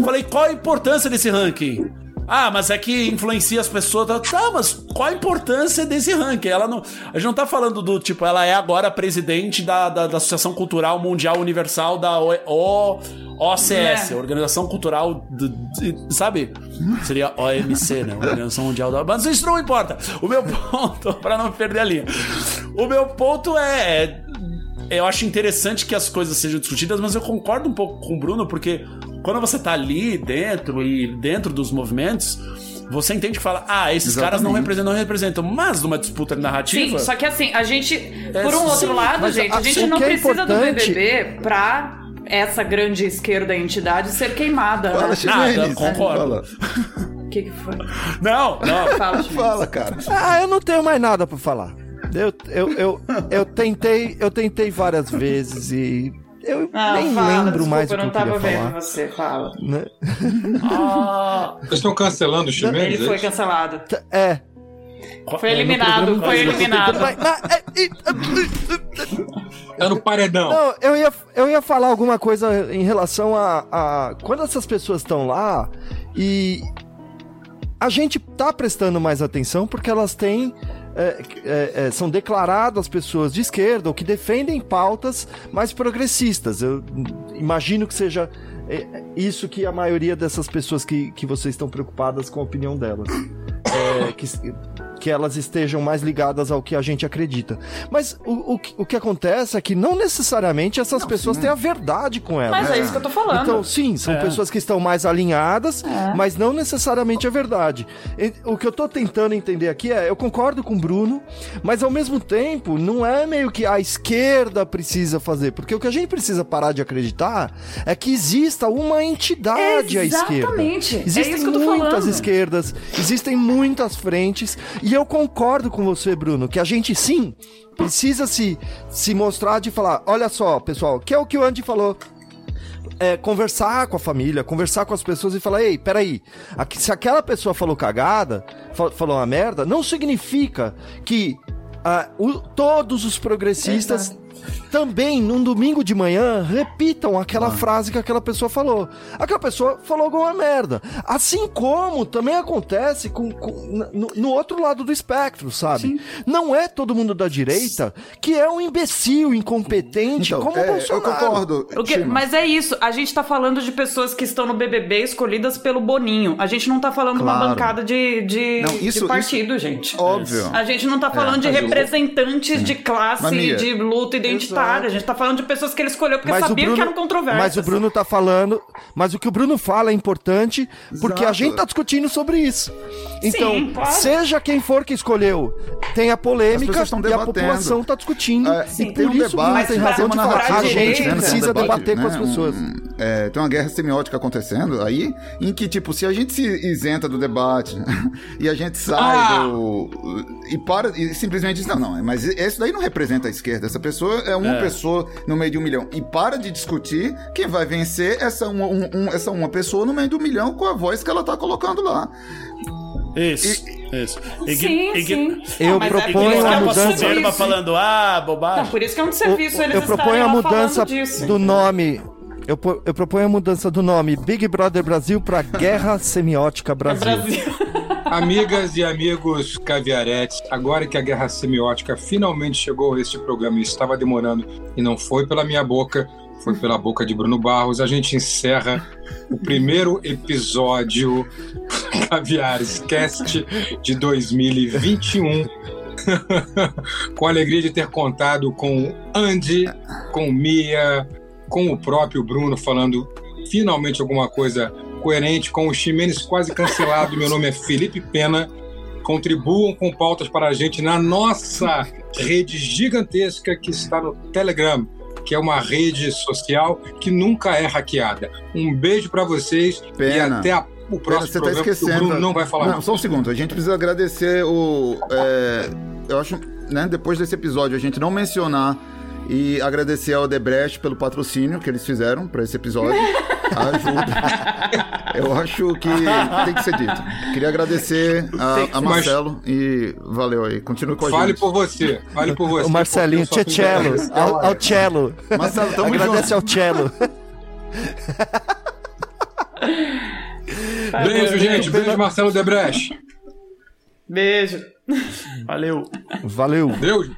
S1: Falei, qual a importância desse ranking? Ah, mas é que influencia as pessoas. Tá, mas qual a importância desse ranking? Ela não, a gente não tá falando do tipo, ela é agora presidente da, da, da Associação Cultural Mundial Universal da O, o, OCS,
S3: É.
S1: Organização Cultural, do- de- sabe? Seria OMC, né? Organização Mundial da. Mas isso não importa. O meu ponto, pra não perder a linha. O meu ponto é. é, Eu acho interessante que as coisas sejam discutidas, mas eu concordo um pouco com o Bruno, porque quando você tá ali dentro e dentro dos movimentos, você entende que fala, ah, esses caras não
S5: Exatamente.
S1: representam, não representam, mas numa disputa narrativa.
S3: Sim, só que assim, a gente, por um
S1: sim,
S3: outro lado,
S4: mas
S3: gente, a
S4: a-
S3: gente
S4: o
S3: não
S4: é
S3: precisa do
S4: importante-
S3: BBB pra essa grande esquerda entidade ser queimada.
S5: Fala,
S3: né?
S1: Nada, concordo.
S5: Fala.
S3: O que, que foi?
S1: Não, não.
S3: Fala.
S5: Fala, cara.
S4: Ah, eu não tenho mais nada pra falar. Eu, eu, eu, eu tentei, eu tentei várias vezes e eu
S3: Não,
S4: nem
S3: fala,
S4: lembro
S3: desculpa,
S4: mais o
S3: eu
S4: que
S3: não
S4: eu queria
S3: tava vendo
S4: falar.
S3: você, fala.
S4: né?
S1: Ah,
S2: Vocês estão cancelando o Ximenes?
S3: Ele
S2: é
S3: foi cancelado.
S4: É.
S3: Foi
S1: é, no
S3: eliminado, foi eliminado.
S4: É,
S2: Tá no paredão.
S4: Não, eu ia, eu ia falar alguma coisa em relação a, a. Quando essas pessoas estão lá e. A gente tá prestando mais atenção porque elas têm. É, é, é, são declaradas pessoas de esquerda ou que defendem pautas mais progressistas. Eu imagino que seja é, isso que a maioria dessas pessoas que, que vocês estão preocupadas com a opinião delas. É, que, que elas estejam mais ligadas ao que a gente acredita. Mas o, o, que- o que acontece é que não necessariamente essas pessoas têm a verdade com elas.
S3: Mas é isso que eu tô falando.
S4: Então, sim, são
S1: É.
S4: pessoas que estão mais alinhadas,
S3: É.
S4: mas não necessariamente é verdade. E- O que eu tô tentando entender aqui é, eu concordo com o Bruno, mas ao mesmo tempo, não é meio que a esquerda precisa fazer, porque o que a gente precisa parar de acreditar é que exista uma entidade à esquerda.
S3: Exatamente. É
S4: Existem
S3: isso que eu tô
S4: muitas
S3: falando.
S4: esquerdas, existem muitas frentes, e eu concordo com você, Bruno, que a gente sim precisa se, se mostrar de falar, olha só, pessoal, que é o que o Andy falou. É, conversar com a família, conversar com as pessoas e falar, ei, peraí, aqui- se aquela pessoa falou cagada, fa- falou uma merda, não significa que ah, o- todos os progressistas também, num domingo de manhã, repitam aquela frase que aquela pessoa falou. Aquela pessoa falou alguma merda. Assim como também acontece com, com- no, no outro lado do espectro, sabe? Não é todo mundo da direita que é um imbecil, incompetente,
S5: Então,
S4: como o
S5: é, eu
S4: Bolsonaro.
S5: concordo.
S3: O que- mas é isso, a gente tá falando de pessoas que estão no BBB escolhidas pelo Boninho. A gente não tá falando de uma
S4: Claro.
S3: bancada de, de,
S5: Não, isso-
S3: de partido, gente.
S5: Óbvio.
S3: A gente não tá falando de
S5: mas o-
S3: representantes de classe,
S5: Mas, Mia,
S3: de luta identitária. A gente tá falando de pessoas que ele escolheu porque sabia que eram controversas.
S4: mas o Bruno tá falando, mas o que o Bruno fala é importante porque a
S5: Exato.
S4: gente tá discutindo sobre isso. Então,
S3: Sim, claro.
S4: seja quem for que escolheu, tem a polêmica e a população tá discutindo.
S5: É,
S4: e
S5: tem
S4: por
S5: um
S4: isso o Bruno
S5: debate,
S4: tem
S3: mas
S4: razão de
S3: pra-
S4: falar. A gente
S5: acontecendo,
S4: precisa
S5: um debate,
S4: debater com
S5: né,
S4: as pessoas.
S5: um- é, tem uma guerra semiótica acontecendo aí, em que, tipo, se a gente se isenta do debate e a gente sai
S2: Ah!
S5: do. e para e simplesmente diz, não, não, mas esse daí não representa a esquerda. Essa pessoa é uma
S1: É.
S5: pessoa no meio de um milhão. E para de discutir, quem vai vencer é essa uma, um- um- essa uma pessoa no meio do milhão com a voz que ela tá colocando lá.
S1: Isso, isso. Ign-
S3: Sim, sim.
S4: Eu
S3: Não, é
S4: proponho
S3: que
S4: a
S3: é um
S4: mudança-
S1: soberba
S3: serviço.
S1: falando, ah,
S3: Não,
S1: bobagem.
S3: por isso que é um serviço eles
S4: eu proponho a mudança do nome. Eu, eu proponho a mudança do nome Big Brother Brasil pra Guerra Semiótica
S3: É
S4: Brasil.
S3: Brasil.
S2: Amigas e amigos caviaretes, agora que a guerra semiótica finalmente chegou a este programa e estava demorando e não foi pela minha boca, foi pela boca de Bruno Barros, a gente encerra o primeiro episódio Caviares Cast de 2021. com a alegria de ter contado com Andy, com Mia, com o próprio Bruno falando finalmente alguma coisa coerente com o Ximenes quase cancelado. Meu nome é Felipe Pena. Contribuam com pautas para a gente na nossa rede gigantesca que está no Telegram, que é uma rede social que nunca é hackeada. Um beijo para vocês e
S5: Pena.
S2: até a- o próximo
S5: você tá esquecendo.
S2: Bruno não vai falar.
S5: Não, só um segundo. A gente precisa agradecer o. é, eu acho, né, depois desse episódio, a gente não mencionar e agradecer ao Debrecht pelo patrocínio que eles fizeram para esse episódio. A ajuda. Eu acho que tem que ser dito. Queria agradecer a, a Marcelo e valeu aí. Continue com a
S2: Fale
S5: gente.
S2: por você. Fale por você.
S4: O Marcelinho, Tchelo,
S2: agradecer.
S4: ao, ao Cello.
S5: Marcelo, tamo
S4: Agradece
S5: junto.
S4: ao Cello.
S2: Beijo, gente. Beijo, Marcelo Debrecht.
S3: Beijo.
S1: Valeu.
S4: Valeu.
S2: Beijo.